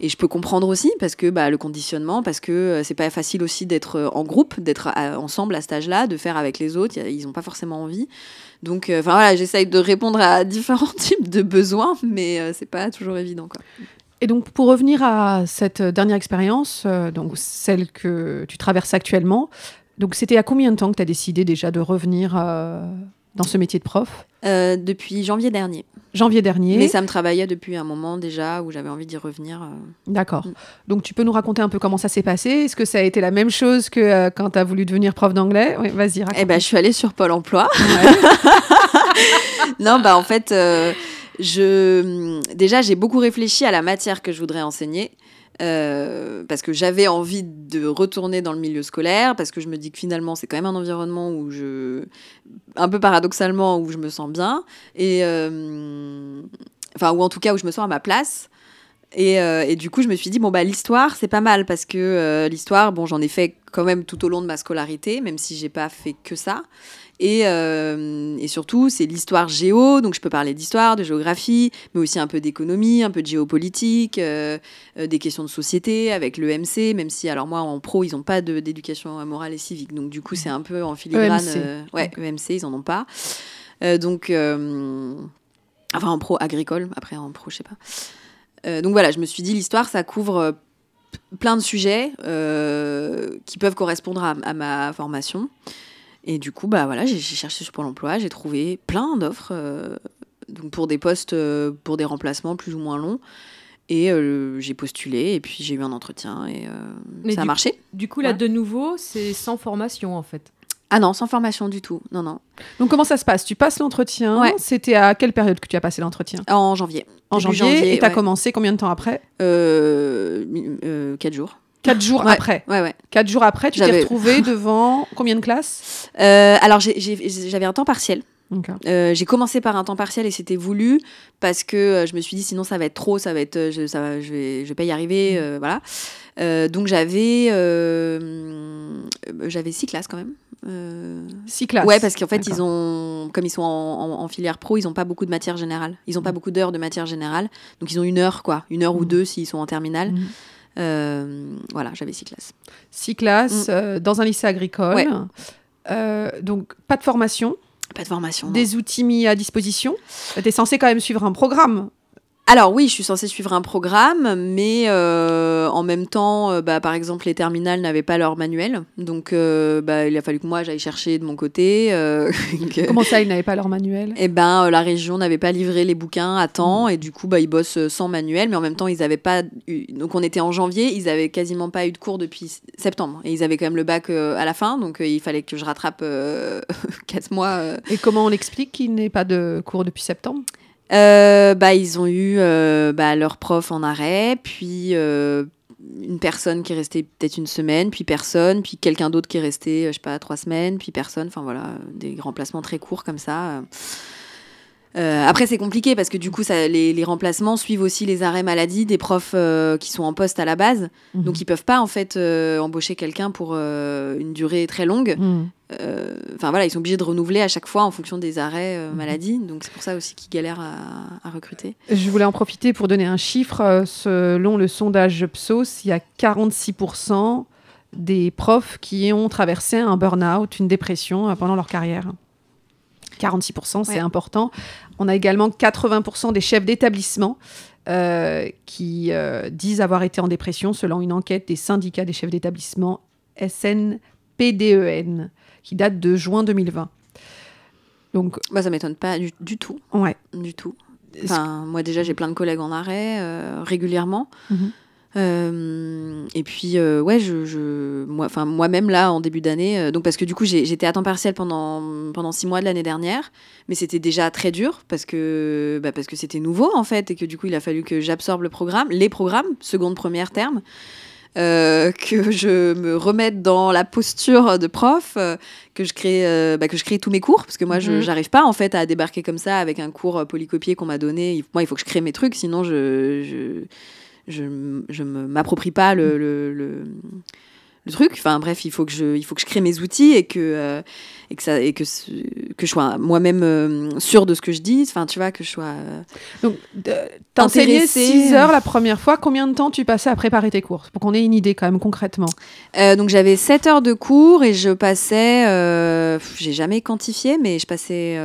Et je peux comprendre aussi parce que bah, le conditionnement, parce que euh, c'est pas facile aussi d'être euh, en groupe, d'être ensemble à cet âge-là, de faire avec les autres. Ils n'ont pas forcément envie. Donc, euh, enfin voilà, j'essaye de répondre à différents types de besoins, mais c'est pas toujours évident. Et donc, pour revenir à cette dernière expérience, donc celle que tu traverses actuellement, c'était à combien de temps que tu as décidé déjà de revenir dans ce métier de prof Depuis janvier dernier janvier dernier. Mais ça me travaillait depuis un moment déjà où j'avais envie d'y revenir. Euh. D'accord. Mm. Donc tu peux nous raconter un peu comment ça s'est passé? Est-ce que ça a été la même chose que euh, quand tu as voulu devenir prof d'anglais? Oui, vas-y, raconte. Eh ben, je suis allée sur Pôle emploi. non, bah en fait, euh, je... déjà, j'ai beaucoup réfléchi à la matière que je voudrais enseigner. Euh, parce que j'avais envie de retourner dans le milieu scolaire, parce que je me dis que finalement c'est quand même un environnement où je, un peu paradoxalement, où je me sens bien, et euh, enfin ou en tout cas où je me sens à ma place. Et, euh, et, du coup, je me suis dit, bon, bah, l'histoire, c'est pas mal parce que l'histoire, bon, j'en ai fait quand même tout au long de ma scolarité, même si j'ai pas fait que ça. Et, euh, et surtout, c'est l'histoire géo, donc je peux parler d'histoire, de géographie, mais aussi un peu d'économie, un peu de géopolitique, euh, euh, des questions de société avec le MC, même si, alors moi, en pro, ils n'ont pas d'éducation morale et civique, donc du coup, c'est un peu en filigrane. EMC. ouais, EMC, ils en ont pas. donc, enfin, en pro agricole, après en pro, je sais pas. donc voilà, je me suis dit, l'histoire, ça couvre plein de sujets qui peuvent correspondre à, à, ma formation. Et du coup, bah voilà, j'ai cherché sur Pôle emploi, j'ai trouvé plein d'offres donc pour des postes, pour des remplacements plus ou moins longs. Et j'ai postulé et puis j'ai eu un entretien et ça a marché. Du coup, là, de nouveau, c'est sans formation en fait. Ah non, sans formation du tout. Non, non. Donc comment ça se passe? Tu passes l'entretien? C'était à quelle période que tu as passé l'entretien? En janvier. En janvier, Et tu as commencé combien de temps après? Euh, euh, Quatre jours. Quatre jours après. Ouais, ouais. Quatre jours après, tu t'es retrouvé devant combien de classes euh, Alors j'avais un temps partiel. j'ai commencé par un temps partiel et c'était voulu parce que je me suis dit sinon ça va être trop, ça va être, je, ça je vais, je vais pas y arriver, mm. voilà. donc j'avais, j'avais six classes quand même. Euh... Six classes. Ouais, parce qu'en fait, ils ont, comme ils sont en, filière pro, ils n'ont pas beaucoup de matière générale. Ils n'ont pas mm. beaucoup d'heures de matière générale. Donc, ils ont une heure, quoi. Une heure ou mm. deux s'ils sont en terminale. Euh, voilà, j'avais six classes. Six classes euh, dans un lycée agricole. Euh, donc, pas de formation. Pas de formation. Des outils mis à disposition. Tu es censé quand même suivre un programme alors oui, je suis censée suivre un programme, mais euh, en même temps, euh, bah, par exemple, les terminales n'avaient pas leur manuel, donc euh, bah, il a fallu que moi j'aille chercher de mon côté. Comment ça, ils n'avaient pas leur manuel? Eh ben, la région n'avait pas livré les bouquins à temps, et du coup, bah, ils bossent sans manuel, mais en même temps, ils n'avaient pas. Eu... Donc on était en janvier, ils avaient quasiment pas eu de cours depuis septembre, et ils avaient quand même le bac à la fin, donc il fallait que je rattrape quatre mois. Et comment on explique qu'il n'ait pas de cours depuis septembre? Euh, bah, Ils ont eu euh, bah, leur prof en arrêt, puis euh, une personne qui est restée peut-être une semaine, puis personne, puis quelqu'un d'autre qui est resté, je sais pas, trois semaines, puis personne. Enfin voilà, des remplacements très courts comme ça. Euh, après, c'est compliqué parce que du coup, ça, les, remplacements suivent aussi les arrêts maladie des profs euh, qui sont en poste à la base. Mhm. Donc, ils peuvent pas en fait euh, embaucher quelqu'un pour une durée très longue. Mhm. Enfin voilà, ils sont obligés de renouveler à chaque fois en fonction des arrêts mhm. maladie. Donc, c'est pour ça aussi qu'ils galèrent à, recruter. Je voulais en profiter pour donner un chiffre. Selon le sondage PSOS, il y a 46% des profs qui ont traversé un burn-out, une dépression pendant leur carrière. 46%, c'est important. On a également 80% des chefs d'établissement euh, qui euh, disent avoir été en dépression selon une enquête des syndicats des chefs d'établissement SNPDEN qui date de juin 2020. Donc, bah, ça m'étonne pas du, tout. Ouais. Du tout. Enfin, moi déjà j'ai plein de collègues en arrêt euh, régulièrement. Mhm. Euh, et puis, euh, ouais, je, je moi, moi-même là, en début d'année, euh, donc parce que du coup, j'étais à temps partiel pendant, pendant six mois de l'année dernière, mais c'était déjà très dur parce que, bah, parce que c'était nouveau en fait, et que du coup, il a fallu que j'absorbe le programme, les programmes, seconde, première terme. que je me remette dans la posture de prof, que je crée, bah, que je crée tous mes cours, parce que moi, je n'arrive mhm. pas en fait à débarquer comme ça avec un cours polycopié qu'on m'a donné. Moi, il faut que je crée mes trucs, sinon je, je je ne m'approprie pas le, le, le, truc. Enfin bref, il faut que je, il faut que je crée mes outils et que, euh, et que, ça, et que, que je sois moi-même euh, sûre de ce que je dis. Enfin, tu vois, que je sois. Euh, Donc, t'as enseigné 6 heures la première fois. Combien de temps tu passais à préparer tes cours Pour qu'on ait une idée quand même concrètement? donc, j'avais 7 heures de cours et je passais. J'ai jamais quantifié, mais je passais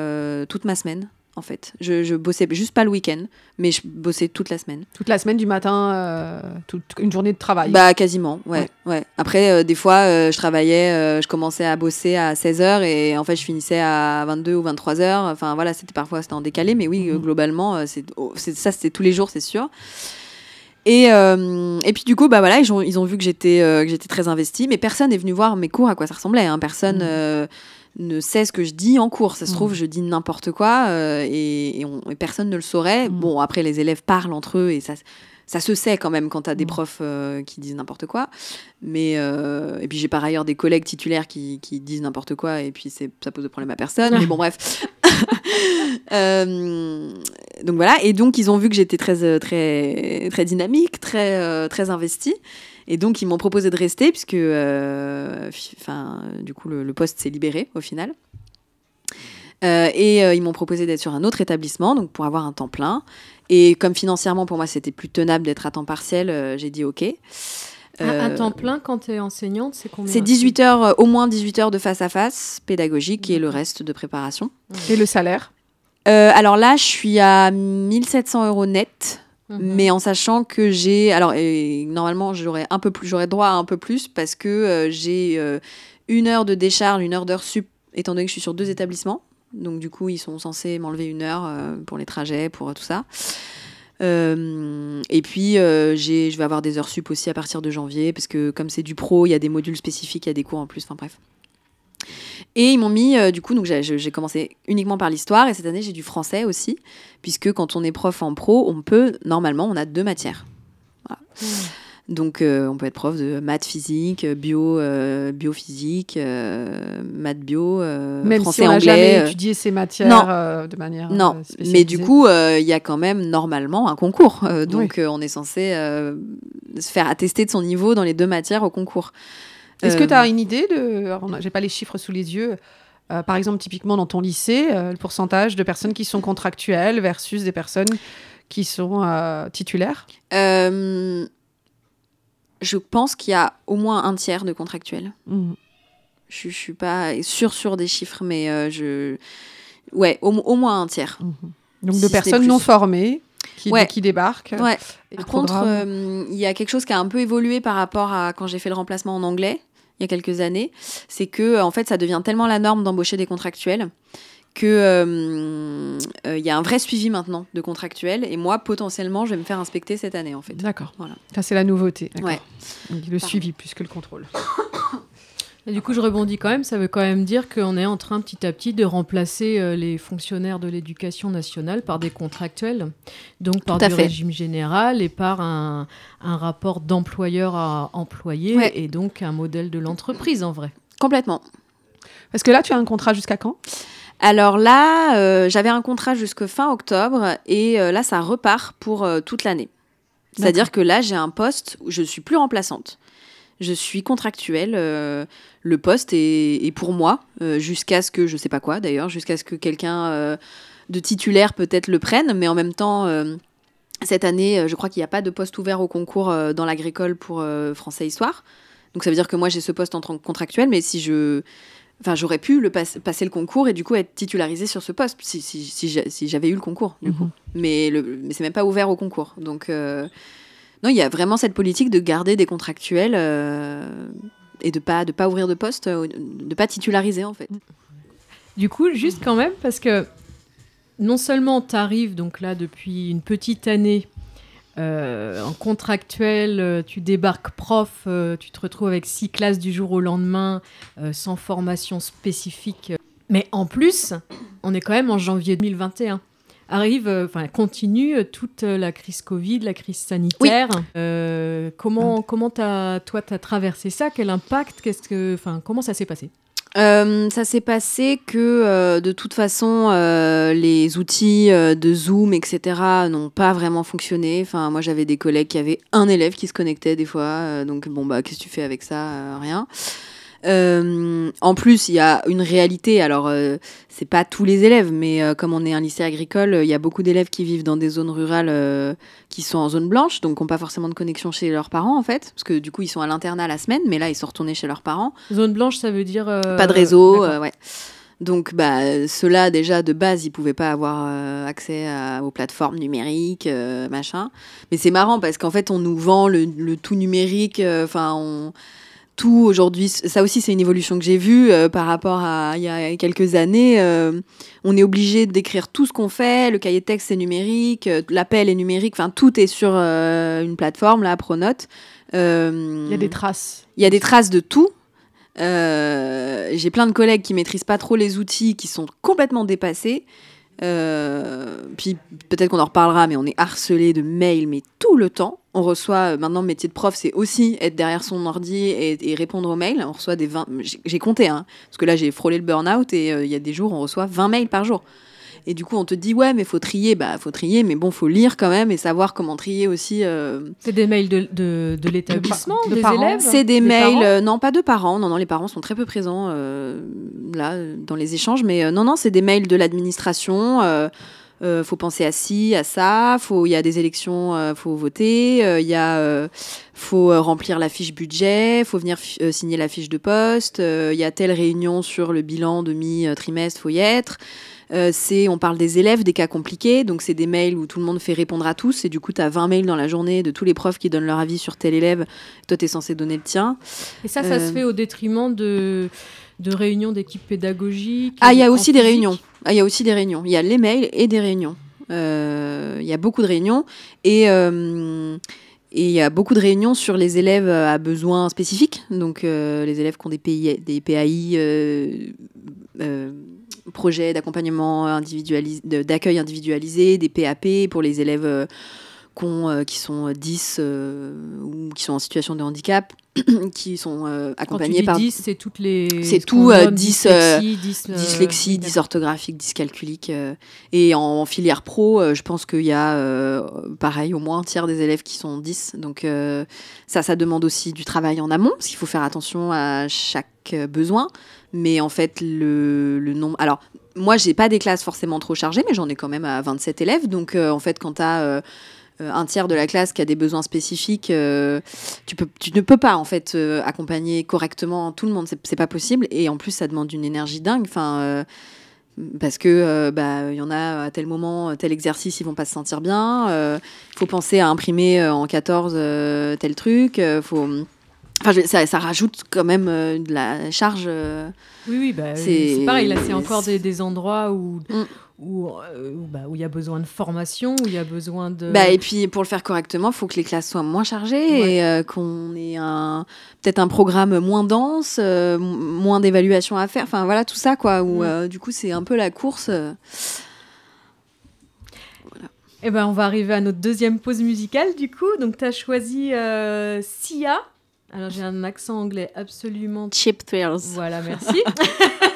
toute ma semaine en fait. Je, je, bossais juste pas le week-end, mais je bossais toute la semaine. Toute la semaine, du matin, euh, toute une journée de travail Bah, quasiment, ouais. ouais. Après, euh, des fois, euh, je travaillais, je commençais à bosser à 16h et en fait, je finissais à 22 ou 23h. Enfin, voilà, c'était parfois c'était en décalé, mais oui, mhm. globalement, oh, c'est ça, c'était tous les jours, c'est sûr. Et, et puis du coup, bah voilà, ils ont, ils ont vu que j'étais j'étais très investie, mais personne n'est venu voir mes cours à quoi ça ressemblait. Hein. Personne. Mhm ne sait ce que je dis en cours. Ça se trouve, mm. je dis n'importe quoi euh, et, personne ne le saurait. Mm. Bon, après, les élèves parlent entre eux et ça, ça se sait quand même quand tu as des mm. profs euh, qui disent n'importe quoi. Mais, euh, et puis, j'ai par ailleurs des collègues titulaires qui, disent n'importe quoi et puis ça pose de problème à personne. Mais bon, bref. donc voilà. Et donc, ils ont vu que j'étais très, très, très dynamique, très, très investie. Et donc, ils m'ont proposé de rester, puisque euh, enfin, du coup, le, poste s'est libéré au final. Euh, et euh, ils m'ont proposé d'être sur un autre établissement, donc pour avoir un temps plein. Et comme financièrement, pour moi, c'était plus tenable d'être à temps partiel, j'ai dit OK. Un, temps plein quand tu es enseignante, c'est combien C'est 18 heures, au moins 18 heures de face à face pédagogique et le reste de préparation. Et le salaire? Alors là, je suis à 1700 euros net Mhm. Mais en sachant que j'ai. Alors, normalement, j'aurais un peu plus, j'aurais droit à un peu plus parce que euh, j'ai euh, une heure de décharge, une heure d'heure sup, étant donné que je suis sur deux établissements. Donc, du coup, ils sont censés m'enlever une heure euh, pour les trajets, pour tout ça. et puis, je vais avoir des heures sup aussi à partir de janvier parce que, comme c'est du pro, il y a des modules spécifiques, il y a des cours en plus. Enfin, bref. Et ils m'ont mis, euh, du coup, donc j'ai commencé uniquement par l'histoire et cette année j'ai du français aussi, puisque quand on est prof en pro, on peut, normalement, on a deux matières. Mmh. Donc euh, on peut être prof de maths, physique, bio, euh, biophysique, maths, bio, Même français, si on anglais. jamais étudié ces matières de manière Non, mais du coup, il y a quand même normalement un concours. donc on est censé se faire attester de son niveau dans les deux matières au concours. Est-ce que tu as euh, une idée de. J'ai pas les chiffres sous les yeux. Euh, par exemple, typiquement dans ton lycée, euh, le pourcentage de personnes qui sont contractuelles versus des personnes qui sont titulaires? Je pense qu'il y a au moins un tiers de contractuels. Mmh. Je, ne suis pas sûre sur des chiffres, mais je. Ouais, au, moins un tiers. Mmh. Donc de personnes non formées qui, qui débarquent. Ouais. Par contre, il y a quelque chose qui a un peu évolué par rapport à quand j'ai fait le remplacement en anglais il y a quelques années, c'est que euh, en fait ça devient tellement la norme d'embaucher des contractuels que euh, euh, y a un vrai suivi maintenant de contractuels et moi potentiellement je vais me faire inspecter cette année en fait. D'accord. Voilà. Ça c'est la nouveauté. Ouais. Le suivi plus que le contrôle. Et du coup, je rebondis quand même. Ça veut quand même dire qu'on est en train petit à petit de remplacer euh, les fonctionnaires de l'éducation nationale par des contractuels, donc par du régime général et par un, rapport d'employeur à employé et donc un modèle de l'entreprise en vrai. Complètement. Parce que là, tu as un contrat jusqu'à quand? Alors là, euh, j'avais un contrat jusqu'à fin octobre et euh, là, ça repart pour toute l'année. C'est-à-dire que là, j'ai un poste où je suis plus remplaçante je suis contractuelle. Euh, le poste est, pour moi, euh, jusqu'à ce que, je sais pas quoi d'ailleurs, jusqu'à ce que quelqu'un euh, de titulaire peut-être le prenne, mais en même temps, cette année, je crois qu'il n'y a pas de poste ouvert au concours dans l'agricole pour français histoire. Donc ça veut dire que moi j'ai ce poste en tant que contractuel, mais si je. Enfin, j'aurais pu le passer le concours et du coup être titularisé sur ce poste si, si, si, j'avais eu le concours, du coup. Mhm. Mais, le, mais c'est même pas ouvert au concours. Donc, non, il y a vraiment cette politique de garder des contractuels euh, et de pas de pas ouvrir de poste, euh, de pas titulariser en fait. Du coup, juste quand même parce que non seulement tu arrives donc là depuis une petite année euh, en contractuel, tu débarques prof, tu te retrouves avec six classes du jour au lendemain, sans formation spécifique. Mais en plus, on est quand même en janvier 2021 arrive, euh, enfin continue euh, toute euh, la crise Covid, la crise sanitaire. comment comment as, toi tu as traversé ça? Quel impact? Qu'est-ce que, enfin comment ça s'est passé? Ça s'est passé que de toute façon les outils de Zoom etc n'ont pas vraiment fonctionné. Enfin moi j'avais des collègues qui avaient un élève qui se connectait des fois donc bon bah qu'est-ce que tu fais avec ça? Rien. Euh, en plus, il y a une réalité. Alors, euh, c'est pas tous les élèves, mais euh, comme on est un lycée agricole, il y a beaucoup d'élèves qui vivent dans des zones rurales qui sont en zone blanche, donc qui n'ont pas forcément de connexion chez leurs parents, en fait, parce que du coup, ils sont à l'internat la semaine, mais là, ils sont retournés chez leurs parents. Zone blanche, ça veut dire pas de réseau, ouais. Donc, bah, ceux-là, déjà, de base, ils pouvaient pas avoir accès aux plateformes numériques, machin. Mais c'est marrant parce qu'en fait, on nous vend le, le tout numérique. Enfin, on tout aujourd'hui. Ça aussi, c'est une évolution que j'ai vue euh, par rapport à il y a quelques années. Euh, on est obligé d'écrire tout ce qu'on fait. Le cahier de texte, c'est numérique. Euh, l'appel est numérique. Enfin, tout est sur une plateforme, là, Pronote. il y a des traces. Il y a des traces de tout. j'ai plein de collègues qui maîtrisent pas trop les outils, qui sont complètement dépassés. puis peut-être qu'on en reparlera, mais on est harcelé de mails, mais tout le temps on reçoit, euh, maintenant, métier de prof, c'est aussi être derrière son ordi et, répondre aux mails. On reçoit des 20, j'ai compté, hein, parce que là, j'ai frôlé le burn-out et euh, il y a des jours, on reçoit 20 mails par jour. Et du coup, on te dit, ouais, mais faut trier. Bah, faut trier, mais bon, faut lire quand même et savoir comment trier aussi. Euh, c'est des mails de, de, l'établissement, des élèves C'est des, mails, non, pas de parents. Non, non, les parents sont très peu présents là, dans les échanges. Mais non, non, c'est des mails de l'administration euh, faut penser à ci, à ça, faut, il y a des élections, euh, faut voter, euh, il y a, euh, faut remplir la fiche budget, faut venir signer la fiche de poste, il y a telle réunion sur le bilan de mi-trimestre, faut y être. Euh, c'est, on parle des élèves, des cas compliqués, donc c'est des mails où tout le monde fait répondre à tous, et du coup, tu as 20 mails dans la journée de tous les profs qui donnent leur avis sur tel élève, toi, tu es censé donner le tien. Et ça, ça se fait au détriment de, de réunions d'équipes pédagogiques Ah, il y a aussi des réunions. Ah, il y a aussi des réunions. Il y a les mails et des réunions. Il y a beaucoup de réunions, et... Et il y a beaucoup de réunions sur les élèves à besoins spécifiques, donc euh, les élèves qui ont des, PI, des PAI, euh, euh, projets d'accompagnement individualisé, d'accueil individualisé, des PAP pour les élèves qui sont 10 ou qui sont en situation de handicap. qui sont euh, accompagnés Quand tu par 10, c'est toutes les c'est tout 10 euh, dyslexie, 10, euh, dyslexie, dysorthographique, dyscalculique et en, filière pro, je pense qu'il y a pareil au moins un tiers des élèves qui sont 10 donc ça ça demande aussi du travail en amont parce qu'il faut faire attention à chaque besoin. Mais en fait le, le nombre alors moi j'ai pas des classes forcément trop chargées mais j'en ai quand même à 27 élèves. Donc en fait quand tu as euh, un tiers de la classe qui a des besoins spécifiques, euh, tu, peux, tu ne peux pas en fait euh, accompagner correctement tout le monde, c'est pas possible. Et en plus, ça demande une énergie dingue. Enfin, parce que bah il y en a à tel moment, tel exercice, ils vont pas se sentir bien. Il faut penser à imprimer en 14 tel truc. faut Enfin, ça, ça, rajoute quand même de la charge. oui, oui, bah, c'est pareil. Là, c'est encore des, des endroits où, mm où euh, bah, où il y a besoin de formation, où il y a besoin de... Bah, et puis pour le faire correctement, il faut que les classes soient moins chargées et euh, qu'on ait un, peut-être un programme moins dense, euh, moins d'évaluation à faire. Enfin voilà, tout ça quoi, où du coup c'est un peu la course. Eh ben, on va arriver à notre deuxième pause musicale du coup. Donc tu as choisi Sia. Alors j'ai un accent anglais absolument... Cheap Thrills. Voilà, merci.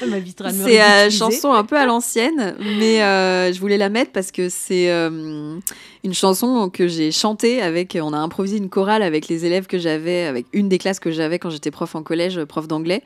C'est une euh, chanson un peu à l'ancienne, mais euh, je voulais la mettre parce que c'est euh, une chanson que j'ai chantée avec. On a improvisé une chorale avec les élèves que j'avais, avec une des classes que j'avais quand j'étais prof en collège, prof d'anglais.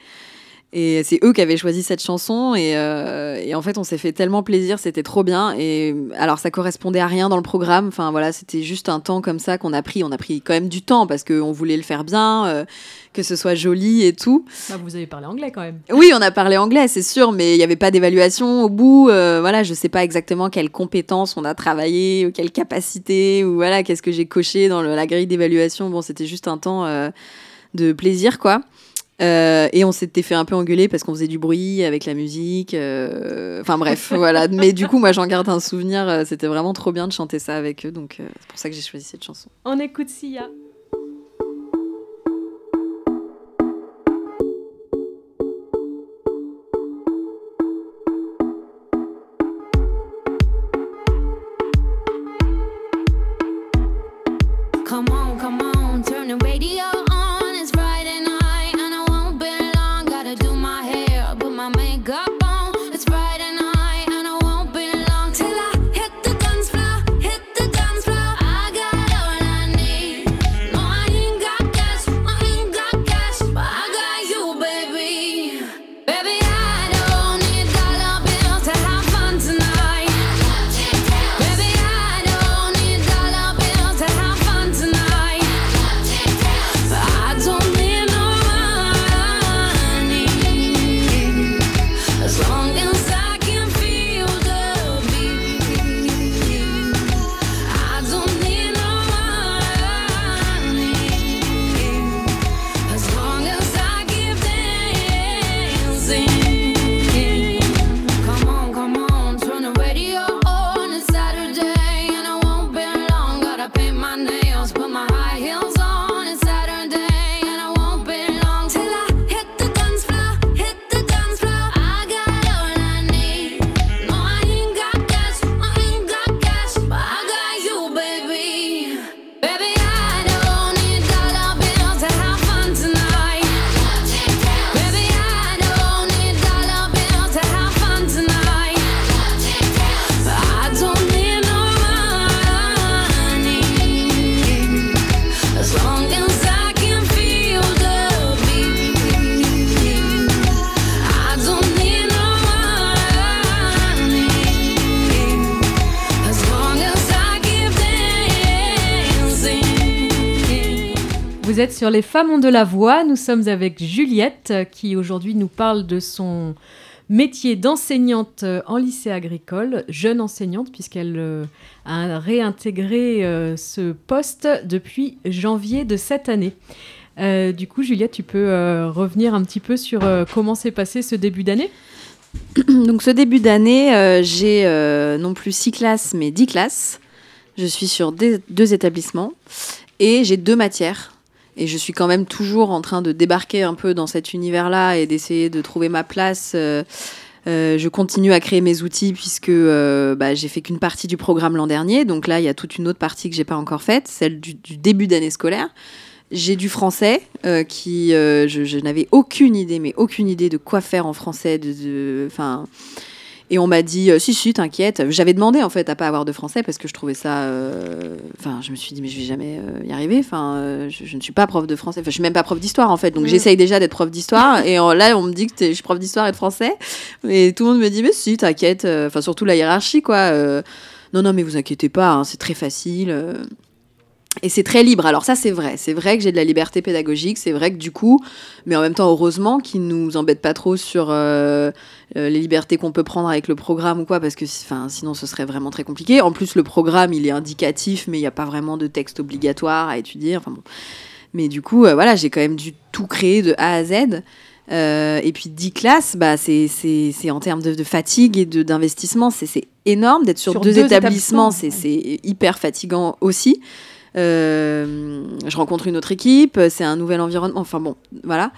Et c'est eux qui avaient choisi cette chanson. Et, et en fait, on s'est fait tellement plaisir, c'était trop bien. Et alors, ça correspondait à rien dans le programme. Enfin, voilà, c'était juste un temps comme ça qu'on a pris. On a pris quand même du temps parce qu'on voulait le faire bien que ce soit joli et tout. Bah, vous avez parlé anglais quand même. Oui, on a parlé anglais, c'est sûr, mais il n'y avait pas d'évaluation au bout. Euh, voilà, je ne sais pas exactement quelles compétences on a travaillé, ou quelles capacités, ou voilà, qu'est-ce que j'ai coché dans la grille d'évaluation. Bon, c'était juste un temps euh, de plaisir, quoi. Euh, et on s'était fait un peu engueuler parce qu'on faisait du bruit avec la musique. Enfin bref, voilà. Mais du coup, moi, j'en garde un souvenir. C'était vraiment trop bien de chanter ça avec eux. Donc, c'est pour ça que j'ai choisi cette chanson. On écoute Sia. Les femmes ont de la voix. Nous sommes avec Juliette qui aujourd'hui nous parle de son métier d'enseignante en lycée agricole, jeune enseignante, puisqu'elle a réintégré ce poste depuis janvier de cette année. du coup, Juliette, tu peux revenir un petit peu sur comment s'est passé ce début d'année? Donc ce début d'année, j'ai non plus six classes, mais dix classes. Je suis sur deux établissements et j'ai deux matières. Et je suis quand même toujours en train de débarquer un peu dans cet univers-là et d'essayer de trouver ma place. Euh, euh, je continue à créer mes outils puisque euh, bah, j'ai fait qu'une partie du programme l'an dernier. Donc là, il y a toute une autre partie que j'ai pas encore faite, celle du, début d'année scolaire. J'ai du français qui, je, n'avais aucune idée, mais aucune idée de quoi faire en français. De. Et on m'a dit, euh, si, si, t'inquiète. J'avais demandé, en fait, à pas avoir de français parce que je trouvais ça. Euh, enfin, je me suis dit, mais je vais jamais euh, y arriver. Enfin, je, ne suis pas prof de français. Enfin, je suis même pas prof d'histoire, en fait. Donc, j'essaye déjà d'être prof d'histoire. et là, on me dit que je suis prof d'histoire et de français. Et tout le monde me dit, mais si, t'inquiète. Enfin, surtout la hiérarchie, quoi. non, non, mais vous inquiétez pas, hein, c'est très facile. Et c'est très libre. Alors ça, c'est vrai. C'est vrai que j'ai de la liberté pédagogique. C'est vrai que du coup, mais en même temps, heureusement qu'ils nous embêtent pas trop sur euh, euh, les libertés qu'on peut prendre avec le programme ou quoi, parce que sinon, ce serait vraiment très compliqué. En plus, le programme, il est indicatif, mais il n'y a pas vraiment de texte obligatoire à étudier. Enfin bon. Mais du coup, euh, voilà, j'ai quand même dû tout créer de A à Z. et puis 10 classes, bah, c'est en termes de, fatigue et d'investissement, c'est énorme. D'être sur, deux, établissements, c'est hyper fatigant aussi. Euh, je rencontre une autre équipe, c'est un nouvel environnement. Enfin bon, voilà.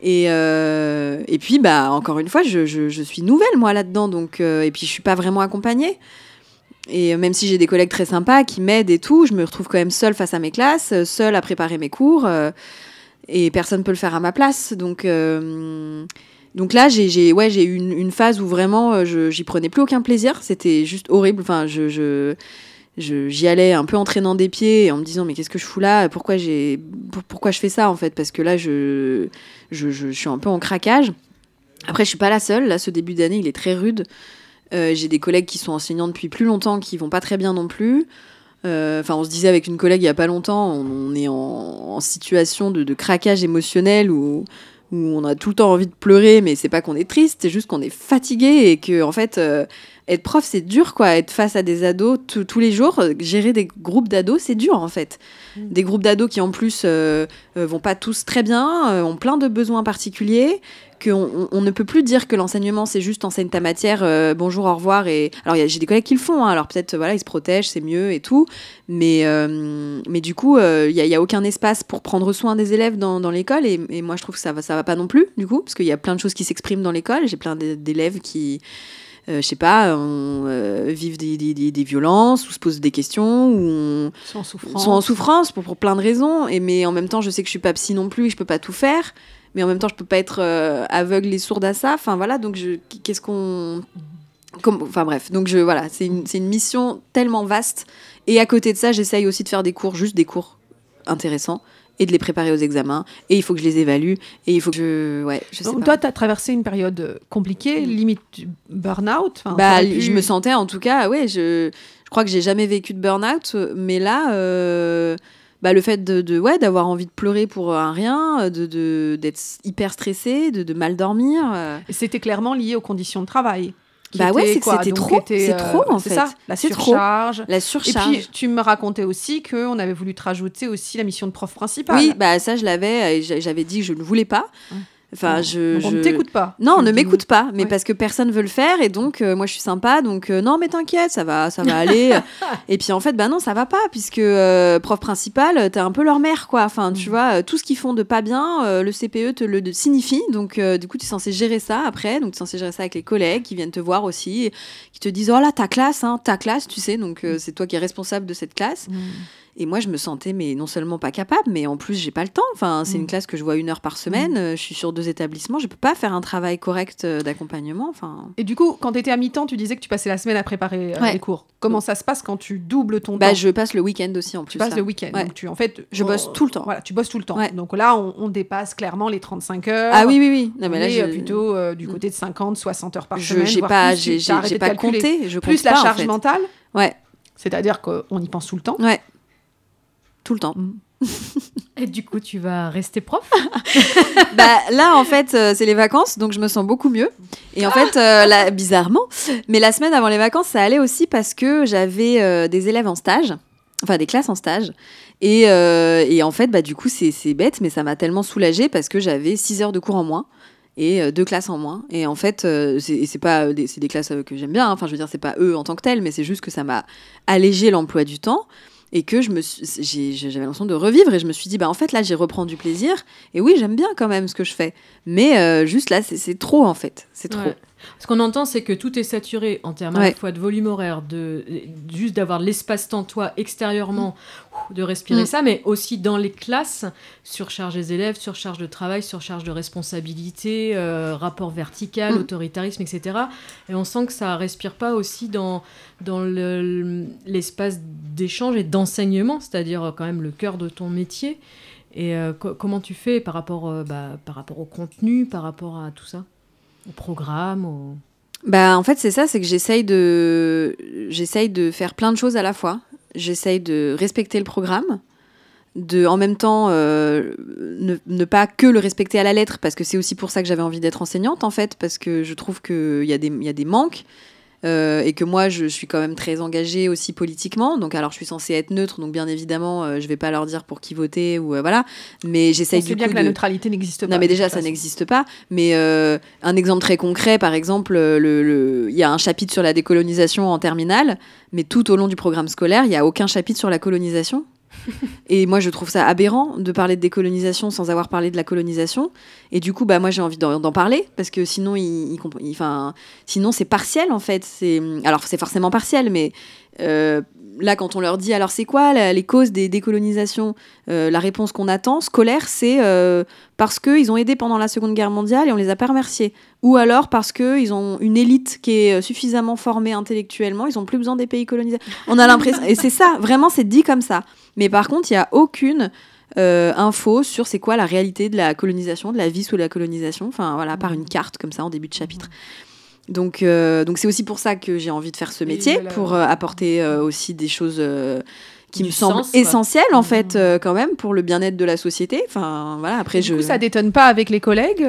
Et, euh, puis, bah, encore une fois, je, suis nouvelle, moi, là-dedans. Euh, et puis, je suis pas vraiment accompagnée. Et même si j'ai des collègues très sympas qui m'aident et tout, je me retrouve quand même seule face à mes classes, seule à préparer mes cours. et personne peut le faire à ma place. Donc, donc là, j'ai ouais, eu une, phase où vraiment, j'y prenais plus aucun plaisir. C'était juste horrible. Enfin, je j'y allais un peu entraînant des pieds en me disant mais qu'est-ce que je fous là? Pourquoi j'ai pourquoi je fais ça en fait? Parce que là je, je, je, suis un peu en craquage. Après je suis pas la seule. Là ce début d'année il est très rude. Euh, j'ai des collègues qui sont enseignants depuis plus longtemps qui vont pas très bien non plus. Euh, Enfin, on se disait avec une collègue il y a pas longtemps, on, est en, situation de, de, craquage émotionnel où, où on a tout le temps envie de pleurer, mais c'est pas qu'on est triste, c'est juste qu'on est fatigué et que en fait, euh, être prof, c'est dur, quoi. Être face à des ados tous les jours, euh, gérer des groupes d'ados, c'est dur, en fait. Mm. Des groupes d'ados qui, en plus, euh, euh, vont pas tous très bien, ont plein de besoins particuliers, qu'on on, ne peut plus dire que l'enseignement, c'est juste enseigne ta matière, bonjour, au revoir. Et... Alors, j'ai des collègues qui le font, hein. alors peut-être, voilà, ils se protègent, c'est mieux et tout. Mais, mais du coup, il n'y a, a, aucun espace pour prendre soin des élèves dans, dans l'école. Et, et, moi, je trouve que ça va, ça va pas non plus, du coup, parce qu'il y a plein de choses qui s'expriment dans l'école. J'ai plein d'élèves qui euh, je sais pas, on, euh, vivent des, des, des, violences ou se posent des questions ou on, sont en souffrance, sont en souffrance pour, pour, plein de raisons. Et, mais en même temps, je sais que je suis pas psy non plus et je peux pas tout faire. Mais en même temps, je peux pas être euh, aveugle et sourde à ça. Enfin voilà, donc qu'est-ce qu'on. enfin bref, donc je, voilà, c'est une, une mission tellement vaste. Et à côté de ça, j'essaye aussi de faire des cours, juste des cours intéressants et de les préparer aux examens. Et il faut que je les évalue. Et il faut que je. Ouais, je Donc, toi, tu as traversé une période euh, compliquée, mm. limite burn-out bah, Je me sentais, en tout cas, ouais, je, je crois que j'ai jamais vécu de burn-out. Mais là. Euh, bah, le fait de, ouais d'avoir envie de pleurer pour un rien, de d'être hyper stressé, de, de mal dormir. Euh. C'était clairement lié aux conditions de travail. Bah ouais, c'est que c'était trop. C'est trop en fait. C'est ça, la surcharge. La surcharge. Et puis tu me racontais aussi qu'on avait voulu te rajouter aussi la mission de prof principal. Oui, bah ça je l'avais, j'avais dit que je ne voulais pas. Enfin, je, on ne t'écoute pas. Non, on ne m'écoute pas, mais parce que personne veut le faire et donc euh, moi je suis sympa, donc euh, non mais t'inquiète, ça va, ça va aller. et puis en fait, bah non, ça va pas puisque euh, prof principal, t'es un peu leur mère quoi. Enfin, tu mm. vois, tout ce qu'ils font de pas bien, le CPE te le signifie, donc du coup tu es censé gérer ça après, donc tu es censé gérer ça avec les collègues qui viennent te voir aussi, qui te disent oh là ta classe, hein, ta classe, tu sais, donc mm. c'est toi qui es responsable de cette classe. Mm. Et moi, je me sentais mais non seulement pas capable, mais en plus, j'ai pas le temps. Enfin, c'est une mm. classe que je vois une heure par semaine. Mm. Euh, je suis sur deux établissements. Je peux pas faire un travail correct euh, d'accompagnement. Enfin. Et du coup, quand tu étais à mi-temps, tu disais que tu passais la semaine à préparer euh, les cours. Comment ça se passe quand tu doubles ton bah, temps Je passe le week-end aussi en plus. Tu passes le week-end. Donc tu, en fait, je bosse tout le temps. Voilà, tu bosses tout le temps. Donc là, on, dépasse clairement les 35 heures. Ah oui, oui, oui. Non, mais là, est plutôt du mm. côté de 50, 60 heures par je, semaine. J'ai pas, j'ai pas compté. Je plus la charge mentale. Ouais. C'est-à-dire qu'on y pense tout le temps. Ouais. Tout le temps. Et du coup, tu vas rester prof Bah là, en fait, euh, c'est les vacances, donc je me sens beaucoup mieux. Et en fait, euh, là, bizarrement, mais la semaine avant les vacances, ça allait aussi parce que j'avais euh, des élèves en stage, enfin des classes en stage. Et, et en fait, bah, du coup, c'est bête, mais ça m'a tellement soulagée parce que j'avais 6 heures de cours en moins et deux classes en moins. Et en fait, c'est pas des, des classes que j'aime bien. hein. Enfin, je veux dire, c'est pas eux en tant que tels, mais c'est juste que ça m'a allégé l'emploi du temps et que je me j'ai- j'avais l'impression de revivre et je me suis dit bah en fait là j'y reprends du plaisir. Et oui j'aime bien quand même ce que je fais. Mais euh, juste là c'est- trop en fait. C'est trop. Ce qu'on entend, c'est que tout est saturé en termes à la fois de volume horaire, de juste d'avoir l'espace-temps, toi, extérieurement, ouf, de respirer Mm. ça, mais aussi dans les classes, surcharge des élèves, surcharge de travail, surcharge de responsabilité, euh, rapport vertical, Mm. autoritarisme, etc. Et on sent que ça respire pas aussi dans, dans le- l'espace d'échange et d'enseignement, c'est-à-dire euh, quand même le cœur de ton métier. Et euh, co- comment tu fais par rapport, euh, bah, par rapport au contenu, par rapport à tout ça? Au programme au... Bah, en fait, c'est ça, c'est que j'essaye de, j'essaye de faire plein de choses à la fois. J'essaye de respecter le programme, de, en même temps, euh, ne, ne pas que le respecter à la lettre, parce que c'est aussi pour ça que j'avais envie d'être enseignante, en fait, parce que je trouve qu'il y, y a des manques. Euh, et que moi, je suis quand même très engagée aussi politiquement. Donc, alors, je suis censée être neutre, donc bien évidemment, euh, je vais pas leur dire pour qui voter ou euh, voilà. Mais j'essaye du bien coup que la de- neutralité n'existe pas. non, mais déjà, ça n'existe pas. Mais euh, un exemple très concret, par exemple, le- le- il y a un chapitre sur la décolonisation en terminale, mais tout au long du programme scolaire, il n'y a aucun chapitre sur la colonisation. Et moi, je trouve ça aberrant de parler de décolonisation sans avoir parlé de la colonisation. Et du coup, bah, moi, j'ai envie d'en parler parce que sinon, c'est partiel en fait. Alors c'est forcément partiel, mais euh, là, quand on leur dit alors c'est quoi les causes des décolonisations, Euh, la réponse qu'on attend scolaire, c'est euh, parce qu'ils ont aidé pendant la Seconde Guerre mondiale et on les a pas remerciés. Ou alors parce qu'ils ont une élite qui est suffisamment formée intellectuellement, ils ont plus besoin des pays colonisés. On a l'impression, et c'est ça, vraiment, c'est dit comme ça. Mais par contre, il n'y a aucune euh, info sur c'est quoi la réalité de la colonisation, de la vie sous la colonisation, enfin voilà, par une carte comme ça en début de chapitre. Donc, euh, donc c'est aussi pour ça que j'ai envie de faire ce métier, pour euh, apporter euh, aussi des choses qui Du me semblent essentielles en Mhm. fait quand même pour le bien-être de la société. Enfin voilà, après Du je. coup, ça détonne pas avec les collègues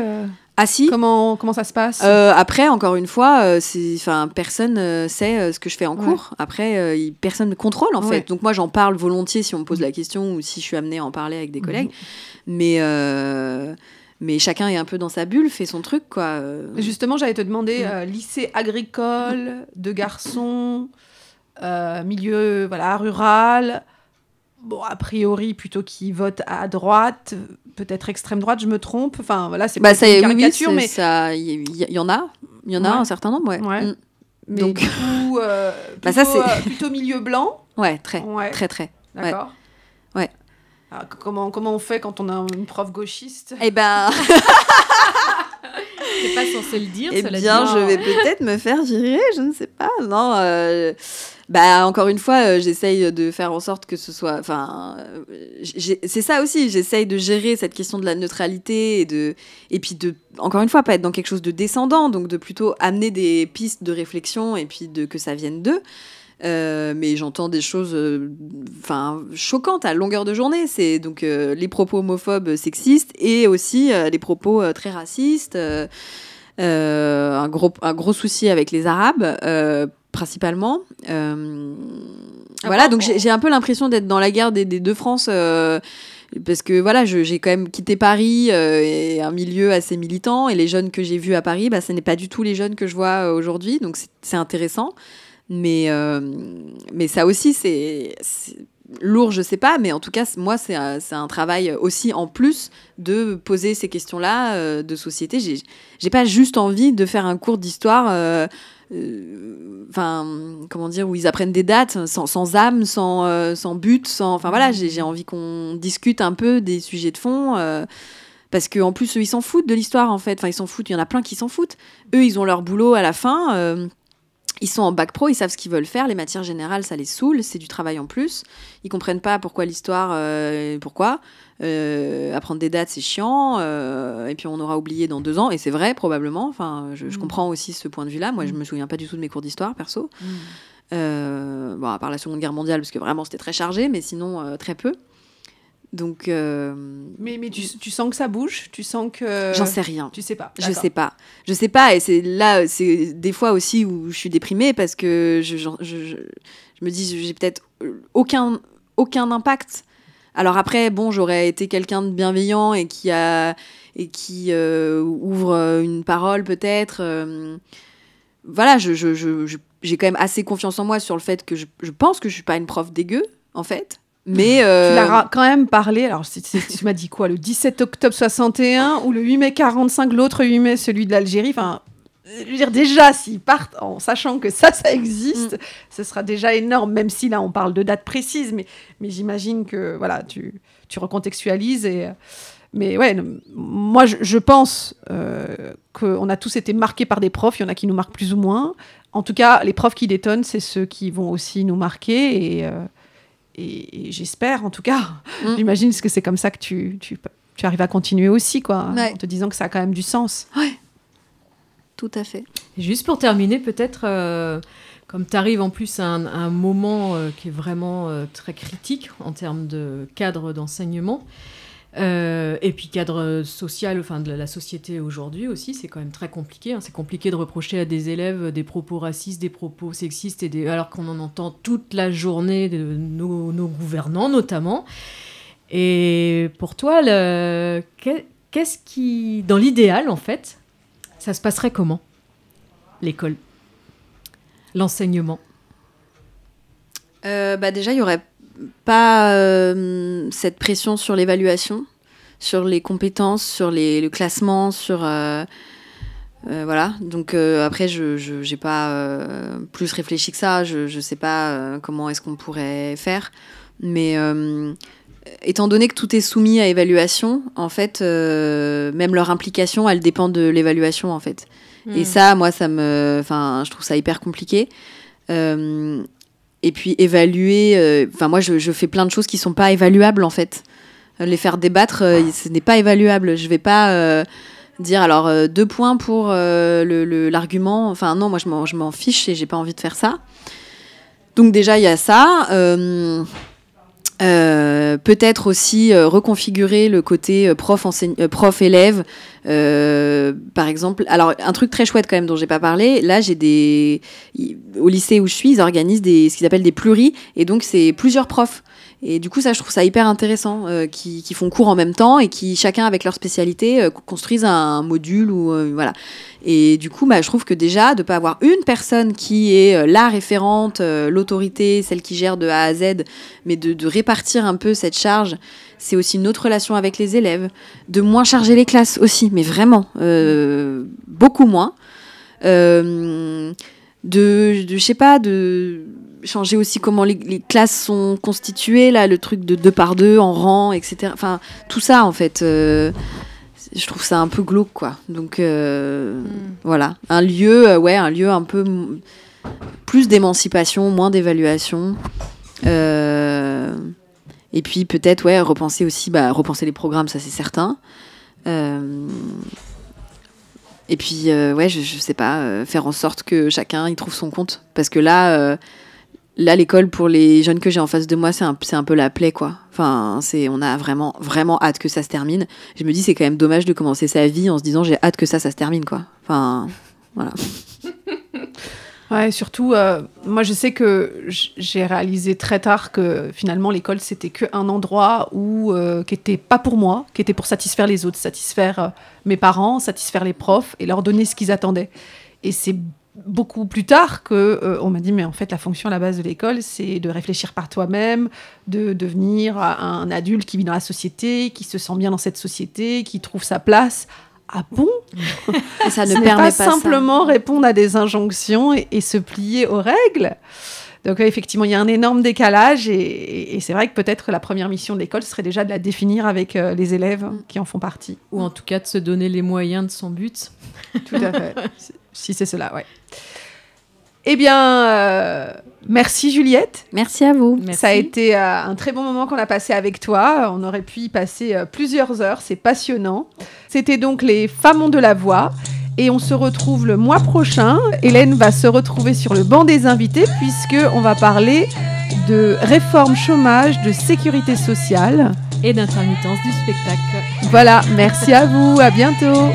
Ah si. comment, comment ça se passe? Après, encore une fois, c'est, enfin, personne sait ce que je fais en Ouais. cours. Après, personne ne contrôle en Ouais. fait. Donc moi, j'en parle volontiers si on me pose la question ou si je suis amenée à en parler avec des Mhm. collègues. Mais mais chacun est un peu dans sa bulle, fait son truc quoi. Justement, j'allais te demander euh, lycée agricole, de garçons, euh, milieu voilà rural. Bon, a priori, plutôt qui votent à droite, peut-être extrême droite, je me trompe. Enfin, voilà, c'est Bah ça, une oui, caricature, mais, ça, il y, y- y en a, il y en a Ouais. un certain nombre, ouais. Ouais. Mm. mais donc- du coup, euh, Bah, ça, plutôt, c'est- plutôt milieu blanc. Ouais, très, Ouais, très, très. d'accord. Ouais. Alors, c- comment, comment on fait quand on a une prof gauchiste? Eh ben, T'es pas censé le dire, eh cela bien, dit. je vais peut-être me faire virer, je ne sais pas. Non, euh, bah encore une fois, euh, j'essaye de faire en sorte que ce soit. Enfin, euh, c'est ça aussi. J'essaye de gérer cette question de la neutralité et de et puis de encore une fois pas être dans quelque chose de descendant, donc de plutôt amener des pistes de réflexion et puis de que ça vienne d'eux. Euh, mais j'entends des choses euh, enfin choquantes à longueur de journée c'est donc euh, les propos homophobes sexistes et aussi les propos très racistes un gros un gros souci avec les arabes principalement Euh, voilà donc j'ai j'ai un peu l'impression d'être dans la guerre des, des deux France euh, parce que voilà, j'ai quand même quitté Paris euh, et un milieu assez militant. Et les jeunes que j'ai vus à Paris, bah, ce n'est pas du tout les jeunes que je vois aujourd'hui. Donc c'est intéressant. Mais, euh, mais ça aussi, c'est lourd, je sais pas. Mais en tout cas, moi, c'est un, c'est un travail aussi en plus de poser ces questions-là euh, de société. J'ai pas juste envie de faire un cours d'histoire. euh, euh, Enfin, comment dire, où ils apprennent des dates sans, sans âme, sans, euh, sans but, sans. Enfin voilà, j'ai envie qu'on discute un peu des sujets de fond. euh, parce qu'en plus, eux, ils s'en foutent de l'histoire, en fait. Enfin, ils s'en foutent, il y en a plein qui s'en foutent. Eux, ils ont leur boulot à la fin. Ils sont en bac pro, ils savent ce qu'ils veulent faire. Les matières générales, ça les saoule, c'est du travail en plus. Ils comprennent pas pourquoi l'histoire, euh, pourquoi. Euh, apprendre des dates, c'est chiant. euh, et puis on aura oublié dans deux ans. Et c'est vrai, probablement. Enfin, je, je Mm. comprends aussi ce point de vue-là. Moi, je me souviens pas du tout de mes cours d'histoire, perso. Euh, bon, à part la Seconde Guerre mondiale, parce que vraiment c'était très chargé, mais sinon très peu. Donc. euh, Mais, mais tu, tu sens que ça bouge? Tu sens que. J'en sais rien. Tu sais pas. Je sais pas. Je sais pas. Et c'est là, c'est des fois aussi où je suis déprimée parce que je, je, je- je- je me dis, j'ai peut-être aucun, aucun impact. Alors après, bon, j'aurais été quelqu'un de bienveillant et qui a et qui euh, ouvre une parole peut-être. euh, voilà, j'ai quand même assez confiance en moi sur le fait que je, je pense que je suis pas une prof dégueu, en fait. Mais Tu euh, l'as quand même parlé. Alors, c'est- c'est- tu m'as dit quoi Le 17 octobre 61 ou le 8 mai 45, l'autre 8 mai, celui de l'Algérie? Enfin, je veux dire, déjà, s'ils partent en sachant que ça, ça existe, ce sera déjà énorme, même si là, on parle de date précise. Mais, mais j'imagine que, voilà, tu, tu recontextualises. Et, mais ouais, moi, je, je pense euh, qu'on a tous été marqués par des profs. Il y en a qui nous marquent plus ou moins. En tout cas, les profs qui détonnent, c'est ceux qui vont aussi nous marquer. Et, euh, et, et j'espère, en tout cas, Mm. j'imagine que c'est comme ça que tu, tu, tu arrives à continuer aussi, quoi, Ouais. en te disant que ça a quand même du sens. tout à fait. Et Juste pour terminer, peut-être, euh, comme tu arrives en plus à un, à un moment euh, qui est vraiment euh, très critique en termes de cadre d'enseignement, euh, et puis cadre social, enfin de la société aujourd'hui aussi, c'est quand même très compliqué. hein. C'est compliqué de reprocher à des élèves des propos racistes, des propos sexistes, et alors qu'on en entend toute la journée de nos, gouvernants notamment. Et pour toi, qu'est-ce qui, dans l'idéal en fait, ça se passerait comment? L'école, l'enseignement? Euh, bah déjà, il y aurait pas euh, cette pression sur l'évaluation, sur les compétences, sur les, le classement, sur euh, euh, voilà. Donc après, je j'ai pas plus réfléchi que ça. Je je sais pas comment est-ce qu'on pourrait faire, mais étant donné que tout est soumis à évaluation, en fait, même leur implication, elle dépend de l'évaluation en fait. Hmm. Et ça, moi, ça me, enfin, je trouve ça hyper compliqué. Euh, et puis évaluer, euh, enfin, moi, je, je fais plein de choses qui sont pas évaluables en fait. Euh, Les faire débattre, euh, ce n'est pas évaluable. Je vais pas euh, dire alors deux points pour euh, le- le- l'argument. Enfin, non, moi, je m'en, je m'en fiche et j'ai pas envie de faire ça. Donc déjà, il y a ça. Euh, peut-être aussi euh, reconfigurer le côté euh, prof prof élève. Par exemple alors un truc très chouette quand même dont j'ai pas parlé là j'ai des au lycée où je suis ils organisent des ce qu'ils appellent des pluris et donc c'est plusieurs profs et du coup ça je trouve ça hyper intéressant euh, qui, qui font cours en même temps et qui chacun avec leur spécialité euh, construisent un module ou euh, voilà et du coup bah, je trouve que déjà de pas avoir une personne qui est euh, la référente euh, l'autorité celle qui gère de A à Z mais de, de répartir un peu cette charge c'est aussi une autre relation avec les élèves, de moins charger les classes aussi, mais vraiment, euh, beaucoup moins. De, je sais pas, de changer aussi comment les, les classes sont constituées, là, le truc de deux par deux en rang, etc. Enfin, tout ça, en fait, euh, je trouve ça un peu glauque, quoi. Donc, euh, voilà, un lieu, euh, ouais, un lieu un peu plus d'émancipation, moins d'évaluation. Euh, et puis peut-être, ouais, repenser aussi, bah, repenser les programmes, ça c'est certain. Et puis, ouais, je, je sais pas, faire en sorte que chacun y trouve son compte. Parce que là, là l'école pour les jeunes que j'ai en face de moi, c'est un, un peu la plaie, quoi. Enfin, c'est, on a vraiment, vraiment hâte que ça se termine. Je me dis, c'est quand même dommage de commencer sa vie en se disant, j'ai hâte que ça, ça se termine, quoi. Enfin, voilà. Ouais, surtout, euh, moi je sais que j'ai réalisé très tard que finalement l'école c'était qu'un endroit où euh, qui était pas pour moi, qui était pour satisfaire les autres, satisfaire euh, mes parents, satisfaire les profs et leur donner ce qu'ils attendaient. Et c'est beaucoup plus tard que euh, on m'a dit mais en fait la fonction à la base de l'école c'est de réfléchir par toi-même, de devenir un adulte qui vit dans la société, qui se sent bien dans cette société, qui trouve sa place. Ah bon? Et ça ne permet pas, pas, simplement répondre à des injonctions et, et se plier aux règles. Donc effectivement, il y a un énorme décalage et, et- et c'est vrai que peut-être la première mission de l'école serait déjà de la définir avec euh, les élèves Mm. qui en font partie. Ou en tout cas de se donner les moyens de son but. Tout à fait. Si- c'est cela, ouais. Eh bien, euh, merci Juliette. Merci à vous. Merci. Ça a été euh, un très bon moment qu'on a passé avec toi. On aurait pu y passer euh, plusieurs heures. C'est passionnant. C'était donc les Femmes ont de la voix. Et on se retrouve le mois prochain. Hélène va se retrouver sur le banc des invités puisque on va parler de réforme chômage, de sécurité sociale et d'intermittence du spectacle. Voilà, merci à vous, à bientôt.